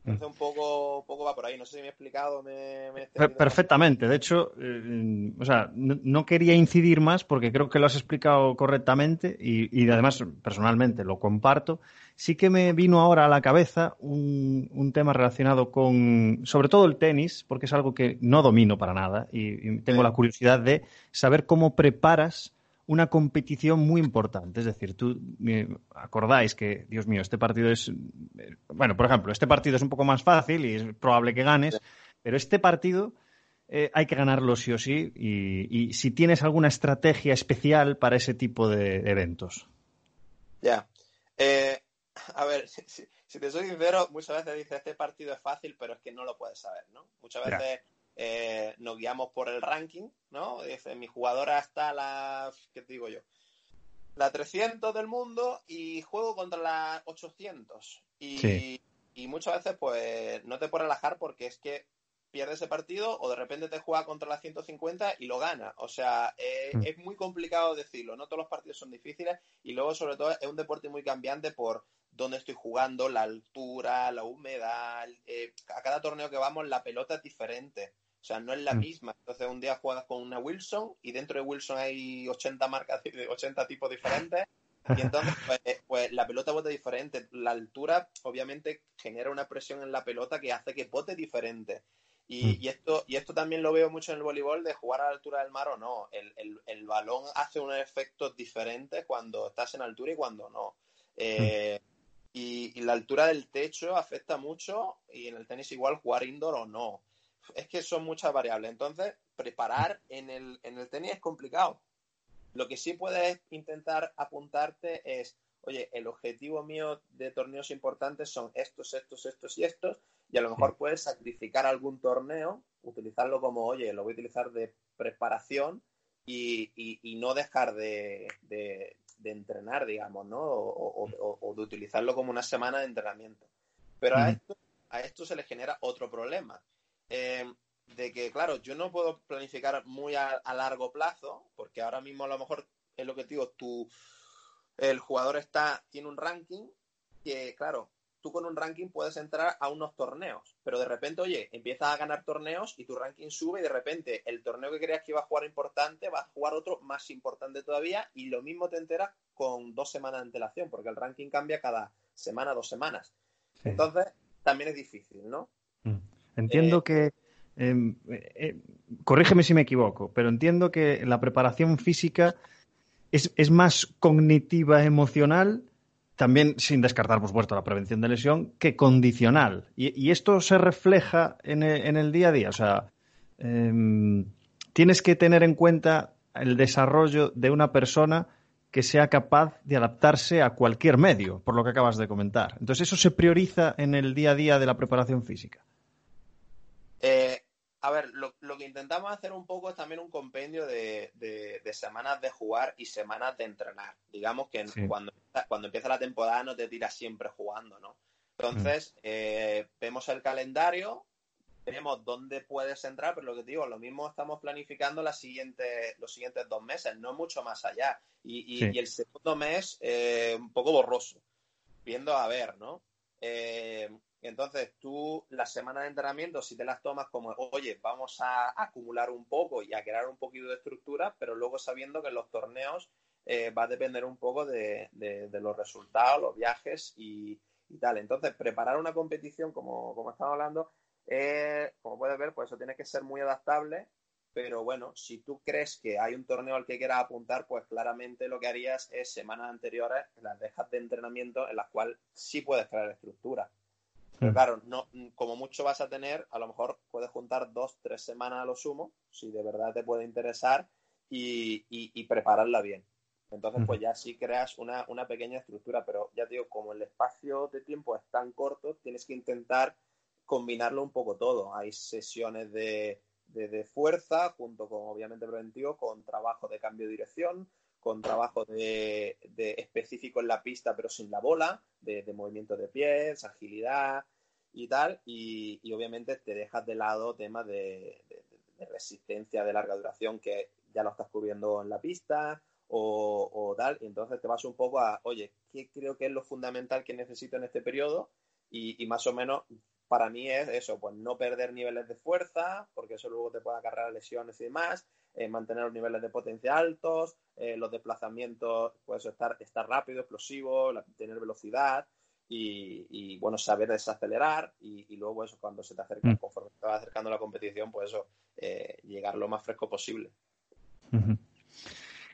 Entonces un poco, poco va por ahí. No sé si me he explicado. Me, Perfectamente. De hecho, eh, o sea, no, quería incidir más porque creo que lo has explicado correctamente y, además personalmente lo comparto. Sí que me vino ahora a la cabeza un, tema relacionado con, sobre todo el tenis, porque es algo que no domino para nada y, tengo la curiosidad de saber cómo preparas una competición muy importante. Es decir, tú acordáis que, Dios mío, este partido es. Bueno, por ejemplo, este partido es un poco más fácil y es probable que ganes, pero este partido eh, hay que ganarlo sí o sí. Y, si tienes alguna estrategia especial para ese tipo de eventos. Ya. Eh, a ver, si, te soy sincero, muchas veces dices este partido es fácil, pero es que no lo puedes saber, ¿no? Muchas veces. Eh, nos guiamos por el ranking, ¿no? Dice, mi jugadora está la, ¿qué te digo yo? La 300 del mundo y juego contra la 800. Y, y muchas veces, pues, no te puedes relajar porque es que pierde ese partido o de repente te juega contra la 150 y lo gana. O sea, eh, mm. es muy complicado decirlo. No todos los partidos son difíciles y luego, sobre todo, es un deporte muy cambiante por dónde estoy jugando, la altura, la humedad. Eh, a cada torneo que vamos, la pelota es diferente. O sea, no es la mm. misma. Entonces, un día juegas con una Wilson y dentro de Wilson hay 80 marcas, 80 tipos diferentes. Y entonces, pues, pues, la pelota bote diferente. La altura, obviamente, genera una presión en la pelota que hace que bote diferente. Y, mm. y, esto, y esto también lo veo mucho en el voleibol de jugar a la altura del mar o no. El, el, el balón hace unos efectos diferentes cuando estás en altura y cuando no. Eh, y, y, la altura del techo afecta mucho y en el tenis igual jugar indoor o no. Es que son muchas variables. Entonces, preparar en el, en el tenis es complicado lo que sí puedes intentar apuntarte es, oye, el objetivo mío de torneos importantes son estos, estos, estos y estos, y a lo mejor puedes sacrificar algún torneo, utilizarlo como, oye, lo voy a utilizar de preparación y, no dejar de, entrenar, digamos, ¿no? O, de utilizarlo como una semana de entrenamiento. Pero a, esto, a esto se le genera otro problema. Eh, de que, claro, yo no puedo planificar muy a, largo plazo, porque ahora mismo a lo mejor es lo que te digo, tú, el jugador está, tiene un ranking que, claro, tú con un ranking puedes entrar a unos torneos, pero de repente, oye, empiezas a ganar torneos y tu ranking sube y de repente el torneo que creías que iba a jugar importante va a jugar otro más importante todavía y lo mismo te enteras con dos semanas de antelación, porque el ranking cambia cada semana, dos semanas. Entonces, también es difícil, ¿no? Mm. Entiendo eh, que Em, eh, eh, corrígeme si me equivoco, pero entiendo que la preparación física es, más cognitiva, emocional, también sin descartar, por supuesto, la prevención de lesión, que condicional. Y, esto se refleja en el, día a día. O sea, em, tienes que tener en cuenta el desarrollo de una persona que sea capaz de adaptarse a cualquier medio, por lo que acabas de comentar. Entonces, eso se prioriza en el día a día de la preparación física. A ver, lo, que intentamos hacer un poco es también un compendio de, semanas de jugar y semanas de entrenar. Digamos que cuando, cuando empieza la temporada no te tiras siempre jugando, ¿no? Entonces, mm. eh, vemos el calendario, vemos dónde puedes entrar, pero lo que te digo, lo mismo estamos planificando los siguientes dos meses, no mucho más allá. Y, el segundo mes, eh, un poco borroso, viendo a ver, ¿no? Eh, entonces, tú las semanas de entrenamiento, si te las tomas como, oye, vamos a acumular un poco y a crear un poquito de estructura, pero luego sabiendo que en los torneos eh, va a depender un poco de, los resultados, los viajes y, tal. Entonces, preparar una competición, como, como estamos hablando, eh, como puedes ver, pues eso tiene que ser muy adaptable. Pero bueno, si tú crees que hay un torneo al que quieras apuntar, pues claramente lo que harías es semanas anteriores las dejas de entrenamiento en las cuales sí puedes crear estructura. Pero mm. claro, no, como mucho vas a tener, a lo mejor puedes juntar dos, tres semanas a lo sumo, si de verdad te puede interesar, y, prepararla bien. Entonces, pues ya sí creas una, pequeña estructura, pero ya digo, como el espacio de tiempo es tan corto, tienes que intentar combinarlo un poco todo. Hay sesiones de, fuerza, junto con, obviamente, preventivo, con trabajo de cambio de dirección, con trabajo de, específico en la pista, pero sin la bola, de, movimiento de pies, agilidad y tal. Y, obviamente te dejas de lado temas de, resistencia de larga duración que ya lo estás cubriendo en la pista o, tal. Y entonces te vas un poco a, oye, ¿qué creo que es lo fundamental que necesito en este periodo? Y, y más o menos para mí es eso, pues no perder niveles de fuerza, porque eso luego te puede acarrear lesiones y demás eh, mantener los niveles de potencia altos, eh, los desplazamientos, pues estar, estar rápido, explosivo, tener velocidad y, bueno, saber desacelerar y, luego eso cuando se te acerca, mm. conforme te va acercando la competición, pues eso, eh, llegar lo más fresco posible.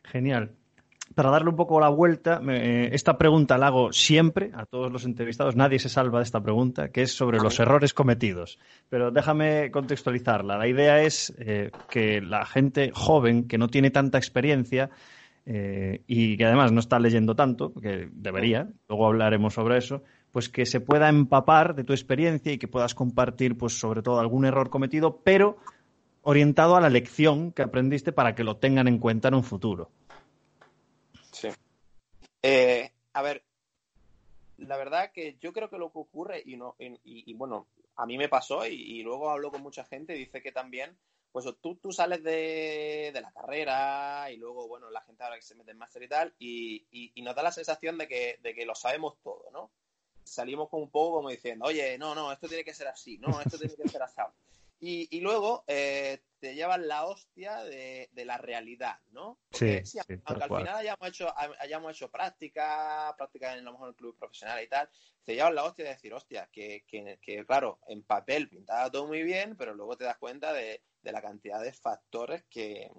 Genial para darle un poco la vuelta, esta pregunta la hago siempre a todos los entrevistados, nadie se salva de esta pregunta, que es sobre los errores cometidos. Pero déjame contextualizarla. La idea es eh, que la gente joven, que no tiene tanta experiencia eh, y que además no está leyendo tanto, que debería, luego hablaremos sobre eso, pues que se pueda empapar de tu experiencia y que puedas compartir, pues sobre todo algún error cometido, pero orientado a la lección que aprendiste para que lo tengan en cuenta en un futuro. Sí. Eh, a ver, la verdad que yo creo que lo que ocurre, y, no, y, bueno, a mí me pasó y, luego hablo con mucha gente y dice que también, pues tú, tú sales de, la carrera y luego, bueno, la gente ahora que se mete en máster y tal, y, nos da la sensación de que, de que lo sabemos todo, ¿no? Salimos con un poco como diciendo, oye, no, no, esto tiene que ser así, no, esto tiene que ser así. Y, y luego eh, te llevan la hostia de, de la realidad, ¿no? sí, sí, aunque al final hayamos hecho, hayamos hecho práctica, práctica en lo mejor en el club profesional y tal, te llevan la hostia de decir, hostia, que, que, que claro, en papel pintaba todo muy bien, pero luego te das cuenta de, de la cantidad de factores que,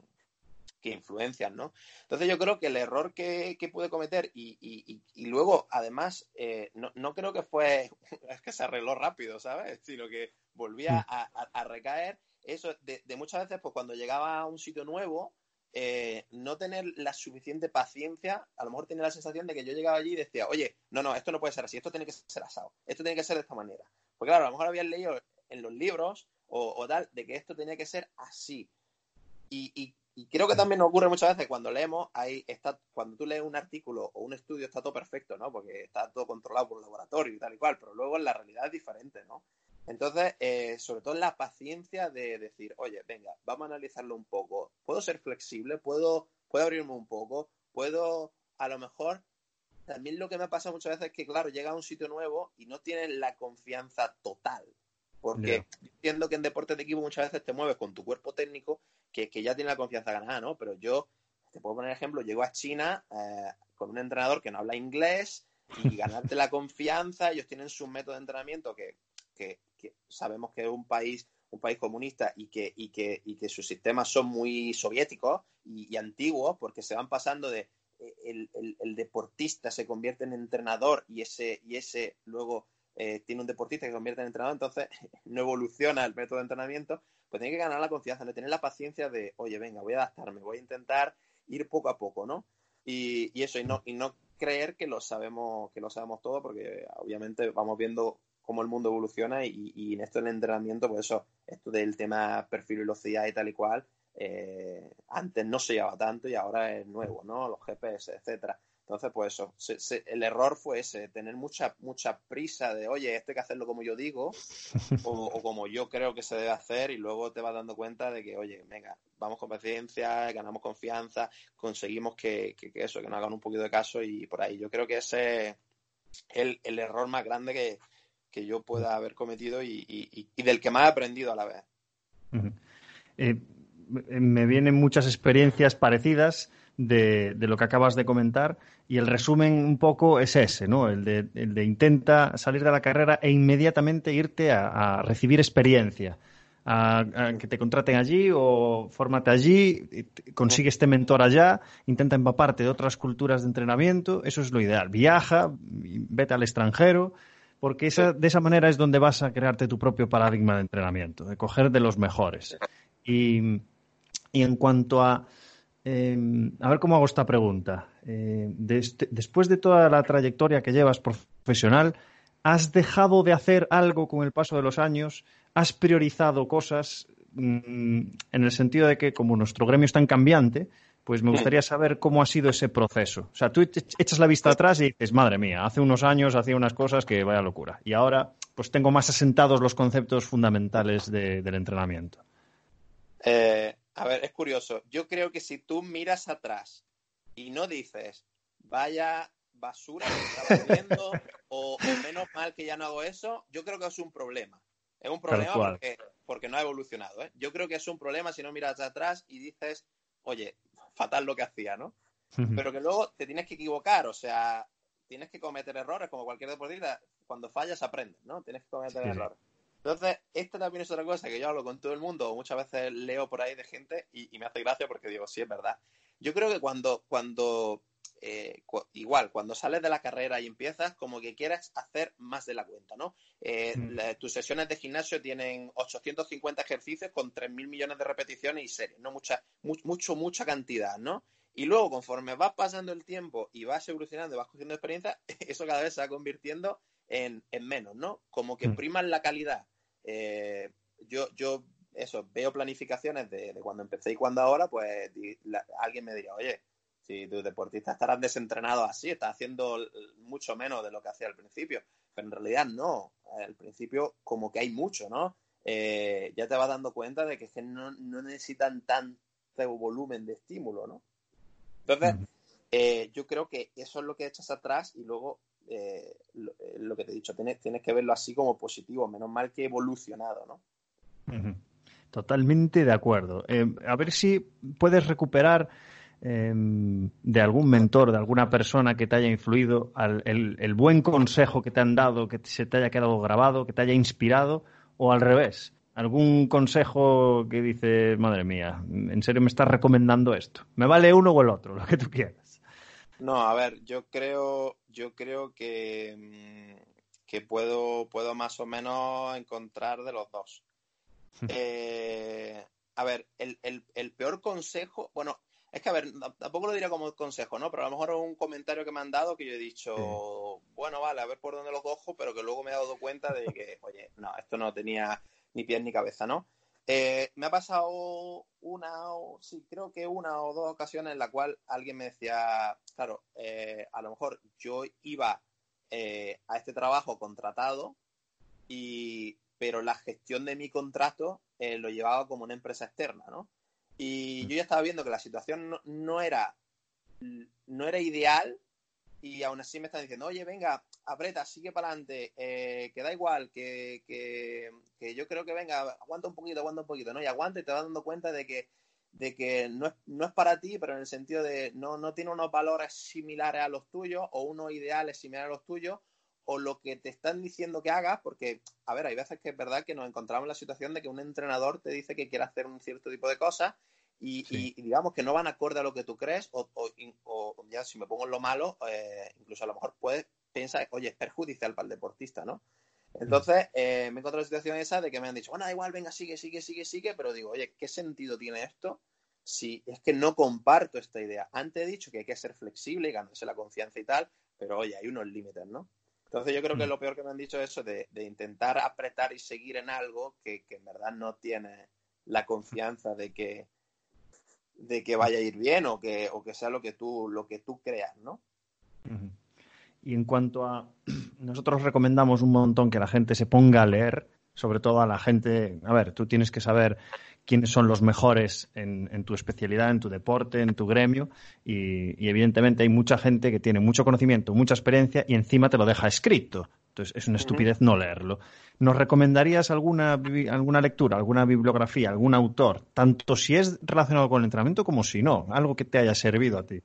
que influencian, ¿no? Entonces yo creo que el error que, que pude cometer y, y, y luego, además, eh, no, no, creo que fue, es que se arregló rápido, ¿sabes? Sino que volvía a, recaer. Eso, de, muchas veces, pues cuando llegaba a un sitio nuevo, eh, no tener la suficiente paciencia, a lo mejor tenía la sensación de que yo llegaba allí y decía, oye, no, no, esto no puede ser así, esto tiene que ser asado, esto tiene que ser de esta manera. Porque claro, a lo mejor habían leído en los libros o, tal de que esto tenía que ser así. Y, creo que también nos ocurre muchas veces cuando leemos, ahí está, cuando tú lees un artículo o un estudio está todo perfecto, ¿no? Porque está todo controlado por un laboratorio y tal y cual, pero luego en la realidad es diferente, ¿no? Entonces, eh, sobre todo la paciencia de decir, oye, venga, vamos a analizarlo un poco. ¿Puedo ser flexible? ¿Puedo, puedo abrirme un poco? ¿Puedo, a lo mejor, también lo que me pasa muchas veces es que, claro, llega a un sitio nuevo y no tienes la confianza total. Porque entiendo que en deportes de equipo muchas veces te mueves con tu cuerpo técnico que, que ya tiene la confianza ganada, ¿no? Pero yo, te puedo poner ejemplo, llego a China eh, con un entrenador que no habla inglés y ganarte la confianza, ellos tienen su método de entrenamiento que, que, sabemos que es un país un país comunista y que, y que, y que sus sistemas son muy soviéticos y, antiguos porque se van pasando de eh, el, deportista se convierte en entrenador y ese, y ese luego eh, tiene un deportista que se convierte en entrenador, entonces no evoluciona el método de entrenamiento, pues tiene que ganar la confianza, de tener la paciencia de, oye, venga, voy a adaptarme, voy a intentar ir poco a poco, ¿no? Y, y eso, y no, y no creer que lo sabemos, que lo sabemos todo, porque obviamente vamos viendo cómo el mundo evoluciona y, en esto del entrenamiento, pues eso, esto del tema perfil velocidad y tal y cual, eh, antes no se llevaba tanto y ahora es nuevo, ¿no? Los GPS, etcétera. Entonces, pues eso, el error fue ese, tener mucha, mucha prisa de, oye, esto hay que hacerlo como yo digo o, como yo creo que se debe hacer y luego te vas dando cuenta de que, oye, venga, vamos con paciencia, ganamos confianza, conseguimos que, que, eso, que nos hagan un poquito de caso y por ahí. Yo creo que ese es el, el error más grande que, que yo pueda haber cometido y, del que más he aprendido a la vez. Eh, me vienen muchas experiencias parecidas de, lo que acabas de comentar y el resumen un poco es ese, ¿no? El de, intenta salir de la carrera e inmediatamente irte a, recibir experiencia. A, que te contraten allí o fórmate allí, consigue este mentor allá, intenta empaparte de otras culturas de entrenamiento, eso es lo ideal. Viaja, vete al extranjero, porque esa, de esa manera es donde vas a crearte tu propio paradigma de entrenamiento, de coger de los mejores. Y, en cuanto a... Em, a ver cómo hago esta pregunta. Eh, este, después de toda la trayectoria que llevas profesional, ¿has dejado de hacer algo con el paso de los años? ¿Has priorizado cosas mm, en el sentido de que como nuestro gremio es tan cambiante, pues me gustaría saber cómo ha sido ese proceso. O sea, tú echas la vista atrás y dices, madre mía, hace unos años hacía unas cosas que vaya locura. Y ahora, pues tengo más asentados los conceptos fundamentales del entrenamiento. Eh, a ver, es curioso. Yo creo que si tú miras atrás y no dices, vaya basura que estaba haciendo o, menos mal que ya no hago eso, yo creo que es un problema. Es un problema porque, porque, no ha evolucionado. ¿eh? Yo creo que es un problema si no miras atrás y dices, oye, fatal lo que hacía, ¿no? Pero que luego te tienes que equivocar, o sea, tienes que cometer errores como cualquier deportista. Cuando fallas aprendes, ¿no? Tienes que cometer errores. Entonces, esta también es otra cosa que yo hablo con todo el mundo, o muchas veces leo por ahí de gente y, me hace gracia porque digo, sí, es verdad. Yo creo que cuando, cuando eh, igual, cuando sales de la carrera y empiezas, como que quieras hacer más de la cuenta, ¿no? Eh, mm. tus sesiones de gimnasio tienen 850 ejercicios con 3.000 millones de repeticiones y series, ¿no? Mucha, mucho, mucha cantidad, ¿no? Y luego, conforme vas pasando el tiempo y vas evolucionando y vas cogiendo experiencia, eso cada vez se va convirtiendo en, menos, ¿no? Como que mm. priman la calidad. Eh, yo, yo, eso, veo planificaciones de, cuando empecé y cuando ahora, pues alguien me diría, oye, si tus deportistas estarán desentrinados así, estás haciendo mucho menos de lo que hacía al principio. Pero en realidad no. Al principio como que hay mucho, ¿no? Eh, ya te vas dando cuenta de que, es que no, necesitan tanto volumen de estímulo, ¿no? Entonces, eh, yo creo que eso es lo que echas atrás y luego eh, lo, que te he dicho, tienes, tienes que verlo así como positivo, menos mal que evolucionado, ¿no? Totalmente de acuerdo. a ver si puedes recuperar de algún mentor, de alguna persona que te haya influido, el, buen consejo que te han dado, que se te haya quedado grabado, que te haya inspirado, o al revés, algún consejo que dice, madre mía, ¿en serio me estás recomendando esto? ¿Me vale uno o el otro, lo que tú quieras? No, a ver, yo creo, yo creo que, mm, que puedo, puedo más o menos encontrar de los dos. Eh, a ver, el, el, peor consejo, bueno, es que, a ver, tampoco lo diría como consejo, ¿no? Pero a lo mejor es un comentario que me han dado que yo he dicho, bueno, vale, a ver por dónde lo cojo, pero que luego me he dado cuenta de que, oye, no, esto no tenía ni pies ni cabeza, ¿no? Eh, me ha pasado una, o, sí, creo que una o dos ocasiones en la cual alguien me decía, claro, eh, a lo mejor yo iba eh, a este trabajo contratado, y, pero la gestión de mi contrato lo llevaba como una empresa externa, ¿no? Y yo ya estaba viendo que la situación no, era, no era ideal y aún así me están diciendo, oye, venga, aprieta, sigue para adelante, eh, que da igual, que, que, yo creo que venga, aguanta un poquito, aguanta un poquito, ¿no? Y aguanta y te vas dando cuenta de que, de que no, es, no es para ti, pero en el sentido de no, no tiene unos valores similares a los tuyos o unos ideales similares a los tuyos o lo que te están diciendo que hagas, porque, a ver, hay veces que es verdad que nos encontramos en la situación de que un entrenador te dice que quiere hacer un cierto tipo de cosas y, digamos que no van acorde a lo que tú crees o, ya si me pongo en lo malo, eh, incluso a lo mejor puedes pensar, oye, es perjudicial para el deportista, ¿no? Entonces, eh, me he encontrado la situación esa de que me han dicho, bueno, da igual, venga, sigue, sigue, sigue, sigue, pero digo, oye, ¿qué sentido tiene esto? Si es que no comparto esta idea. Antes he dicho que hay que ser flexible y ganarse la confianza y tal, pero oye, hay unos límites, ¿no? Entonces yo creo que mm. lo peor que me han dicho es eso de, intentar apretar y seguir en algo que, que, en verdad no tiene la confianza de que, de que vaya a ir bien o que, o que sea lo que tú, lo que tú creas, ¿no? Y en cuanto a nosotros recomendamos un montón que la gente se ponga a leer, sobre todo a la gente, a ver, tú tienes que saber quiénes son los mejores en, tu especialidad, en tu deporte, en tu gremio, y, evidentemente hay mucha gente que tiene mucho conocimiento, mucha experiencia y encima te lo deja escrito. Entonces es una estupidez no leerlo. ¿Nos recomendarías alguna, alguna lectura, alguna bibliografía, algún autor, tanto si es relacionado con el entrenamiento como si no, algo que te haya servido a ti?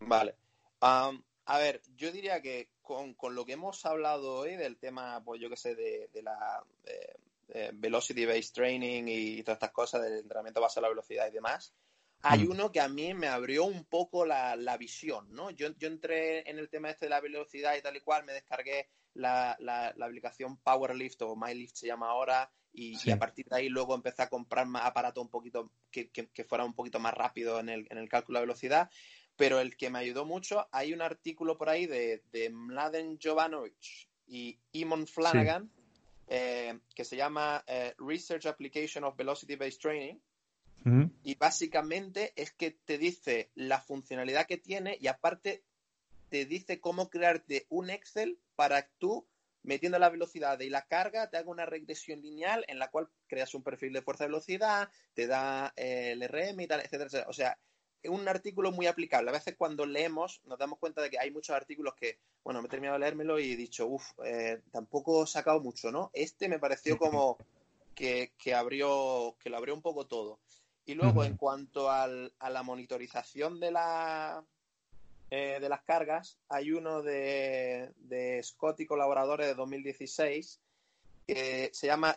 Vale. a ver, yo diría que con, lo que hemos hablado hoy del tema, pues yo que sé, de, la velocity based training y todas estas cosas del entrenamiento basado en la velocidad y demás, hay mm. uno que a mí me abrió un poco la, visión, ¿no? Yo, yo, entré en el tema este de la velocidad y tal y cual, me descargué la, la, aplicación Powerlift o MyLift se llama ahora y, a partir de ahí luego empecé a comprar más aparato un poquito que, que, fuera un poquito más rápido en el, en el cálculo de velocidad. Pero el que me ayudó mucho, hay un artículo por ahí de, de Mladen Jovanovic y Imon Flanagan eh, que se llama eh, Research Application of Velocity Based Training. Y básicamente es que te dice la funcionalidad que tiene y aparte te dice cómo crearte un Excel para tú, metiendo la velocidad y la carga, te haga una regresión lineal en la cual creas un perfil de fuerza-velocidad, te da eh, el RM y tal, etcétera, O sea, un artículo muy aplicable. A veces cuando leemos nos damos cuenta de que hay muchos artículos que, bueno, me he terminado de leérmelo y he dicho, uff, eh, tampoco he sacado mucho, ¿no? Este me pareció como que, abrió, que lo abrió un poco todo. Y luego, en cuanto a la monitorización de la, eh, de las cargas, hay uno de, Scott y colaboradores de 2016 que se llama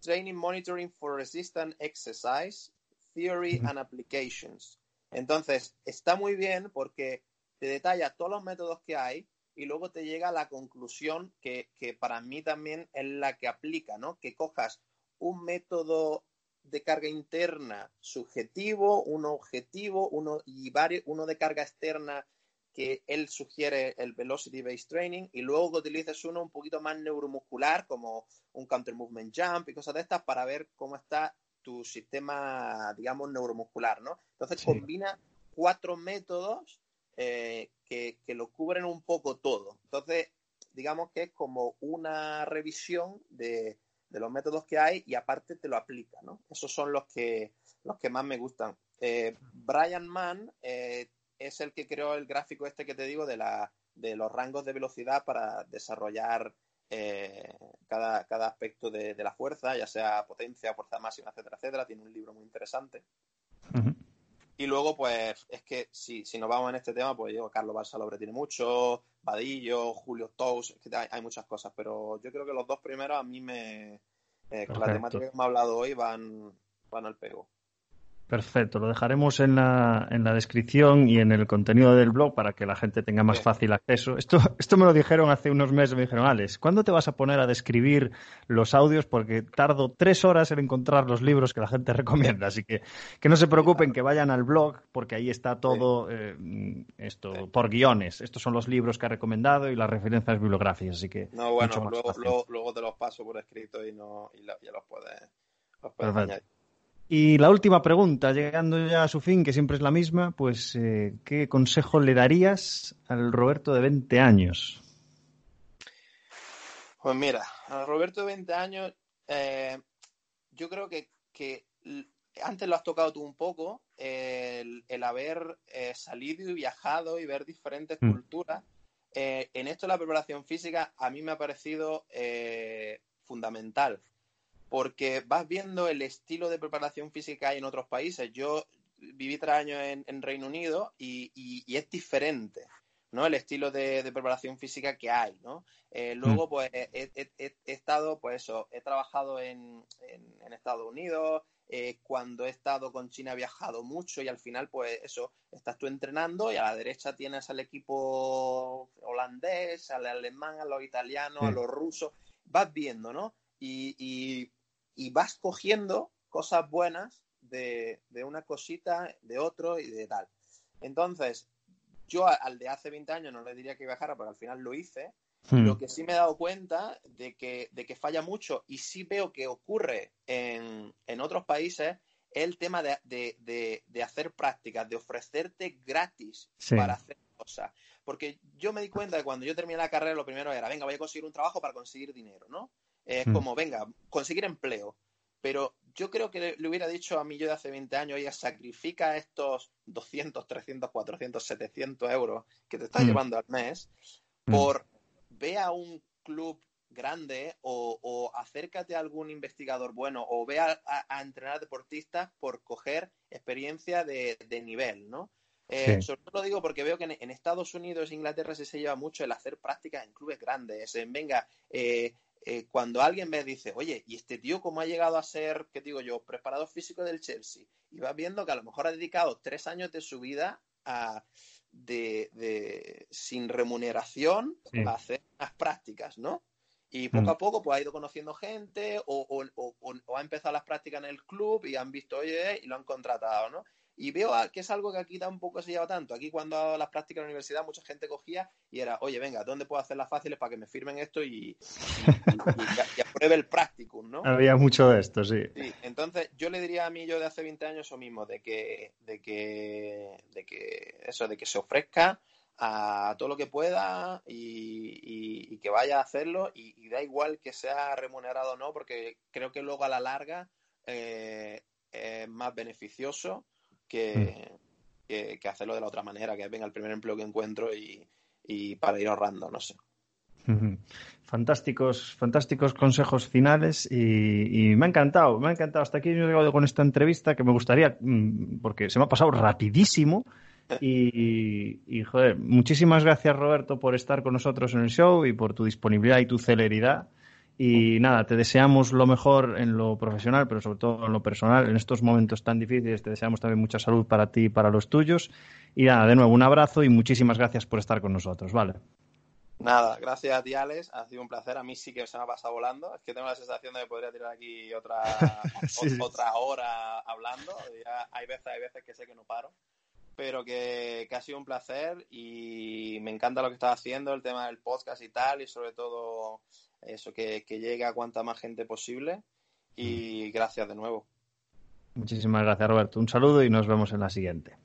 Training Monitoring for Resistant Exercise, Theory and Applications. Entonces, está muy bien porque te detalla todos los métodos que hay y luego te llega a la conclusión que, que para mí también es la que aplica, ¿no? Que cojas un método de carga interna subjetivo, uno objetivo, uno y varios, uno de carga externa que él sugiere el Velocity Based Training y luego que utilices uno un poquito más neuromuscular como un Counter Movement Jump y cosas de estas para ver cómo está tu sistema, digamos, neuromuscular, ¿no? Entonces combina cuatro métodos que, que lo cubren un poco todo. Entonces, digamos que es como una revisión de, de los métodos que hay y aparte te lo aplica, ¿no? Esos son los que, los que más me gustan. Eh, Brian Mann eh, es el que creó el gráfico este que te digo de, la, de los rangos de velocidad para desarrollar eh, cada, cada, aspecto de, la fuerza, ya sea potencia, fuerza máxima, etcétera, etcétera. Tiene un libro muy interesante. Y luego, pues, es que si, si nos vamos en este tema, pues yo, Carlos Balsalobre tiene mucho, Vadillo, Julio Tous, es que hay, muchas cosas, pero yo creo que los dos primeros a mí me, eh, con la temática que hemos hablado hoy, van, van al pego. Perfecto, lo dejaremos en la, en la descripción y en el contenido del blog para que la gente tenga más fácil acceso. Esto, esto me lo dijeron hace unos meses, me dijeron, Alex, ¿cuándo te vas a poner a describir los audios? Porque tardo tres horas en encontrar los libros que la gente recomienda. Así que que no se preocupen, que vayan al blog, porque ahí está todo eh, esto por guiones. Estos son los libros que ha recomendado y las referencias bibliográficas. Así que no, bueno, luego, luego, te los paso por escrito y, no, y ya los puedes, los puedes añadir. Y la última pregunta, llegando ya a su fin, que siempre es la misma, pues eh, ¿qué consejo le darías al Roberto de 20 años? Pues mira, al Roberto de 20 años, eh, yo creo que, antes lo has tocado tú un poco, el, haber eh, salido y viajado y ver diferentes mm. culturas. en esto la preparación física a mí me ha parecido fundamental porque vas viendo el estilo de preparación física que hay en otros países. Yo viví tres años en, Reino Unido y, es diferente, ¿no? El estilo de, preparación física que hay, ¿no? Eh, luego, mm. pues, he, estado, pues eso, he trabajado en, Estados Unidos, eh, cuando he estado con China he viajado mucho y al final, pues eso, estás tú entrenando y a la derecha tienes al equipo holandés, al alemán, a los italianos, a los rusos, vas viendo, ¿no? y, y vas cogiendo cosas buenas de, una cosita, de otro y de tal. Entonces, yo al de hace 20 años no le diría que viajara, pero al final lo hice. Hmm. Lo que sí me he dado cuenta de que, de que falla mucho y sí veo que ocurre en, otros países es el tema de, hacer prácticas, de ofrecerte gratis para hacer cosas. Porque yo me di cuenta de que cuando yo terminé la carrera, lo primero era, venga, voy a conseguir un trabajo para conseguir dinero, ¿no? Es mm. como, venga, conseguir empleo. Pero yo creo que le, hubiera dicho a mí yo de hace 20 años, oye, sacrifica estos 200, 300, 400, 700 euros que te estás mm. llevando al mes mm. por ve a un club grande o, acércate a algún investigador bueno o ve a, entrenar deportistas por coger experiencia de, nivel, ¿no? Eh, sobre todo lo digo porque veo que en, Estados Unidos e Inglaterra se, se lleva mucho el hacer prácticas en clubes grandes. En, venga, eh, eh, cuando alguien me dice, oye, ¿y este tío cómo ha llegado a ser, qué digo yo, preparador físico del Chelsea? Y vas viendo que a lo mejor ha dedicado tres años de su vida a, de, sin remuneración a hacer las prácticas, ¿no? Y poco mm. a poco pues ha ido conociendo gente o, o, o, ha empezado las prácticas en el club y han visto, oye, y lo han contratado, ¿no? Y veo que es algo que aquí tampoco se lleva tanto. Aquí cuando las prácticas en la universidad mucha gente cogía y era, oye, venga, ¿dónde puedo hacer las fáciles para que me firmen esto y, apruebe el practicum, ¿no? Había mucho de esto, sí. Sí, entonces yo le diría a mí yo de hace 20 años eso mismo, de que, de que, de que eso, de que se ofrezca a todo lo que pueda y, que vaya a hacerlo y, da igual que sea remunerado o no, porque creo que luego a la larga eh, es más beneficioso Mm. que, hacerlo de la otra manera, que venga el primer empleo que encuentro y, para ir ahorrando, no sé. Fantásticos, fantásticos consejos finales y, me ha encantado, me ha encantado. Hasta aquí he llegado con esta entrevista que me gustaría, mm, porque se me ha pasado rapidísimo. Y, y, joder, muchísimas gracias Roberto por estar con nosotros en el show y por tu disponibilidad y tu celeridad. Y nada, te deseamos lo mejor en lo profesional, pero sobre todo en lo personal. En estos momentos tan difíciles, te deseamos también mucha salud para ti y para los tuyos. Y nada, de nuevo, un abrazo y muchísimas gracias por estar con nosotros, ¿vale? Nada, gracias a ti, Alex. Ha sido un placer. A mí sí que se me ha pasado volando. Es que tengo la sensación de que podría tirar aquí otra, otra hora hablando. hay veces, hay veces que sé que no paro. Pero que, que, ha sido un placer y me encanta lo que estás haciendo, el tema del podcast y tal, y sobre todo eso, que, que llegue a cuanta más gente posible. Y gracias de nuevo. Muchísimas gracias, Roberto. Un saludo y nos vemos en la siguiente.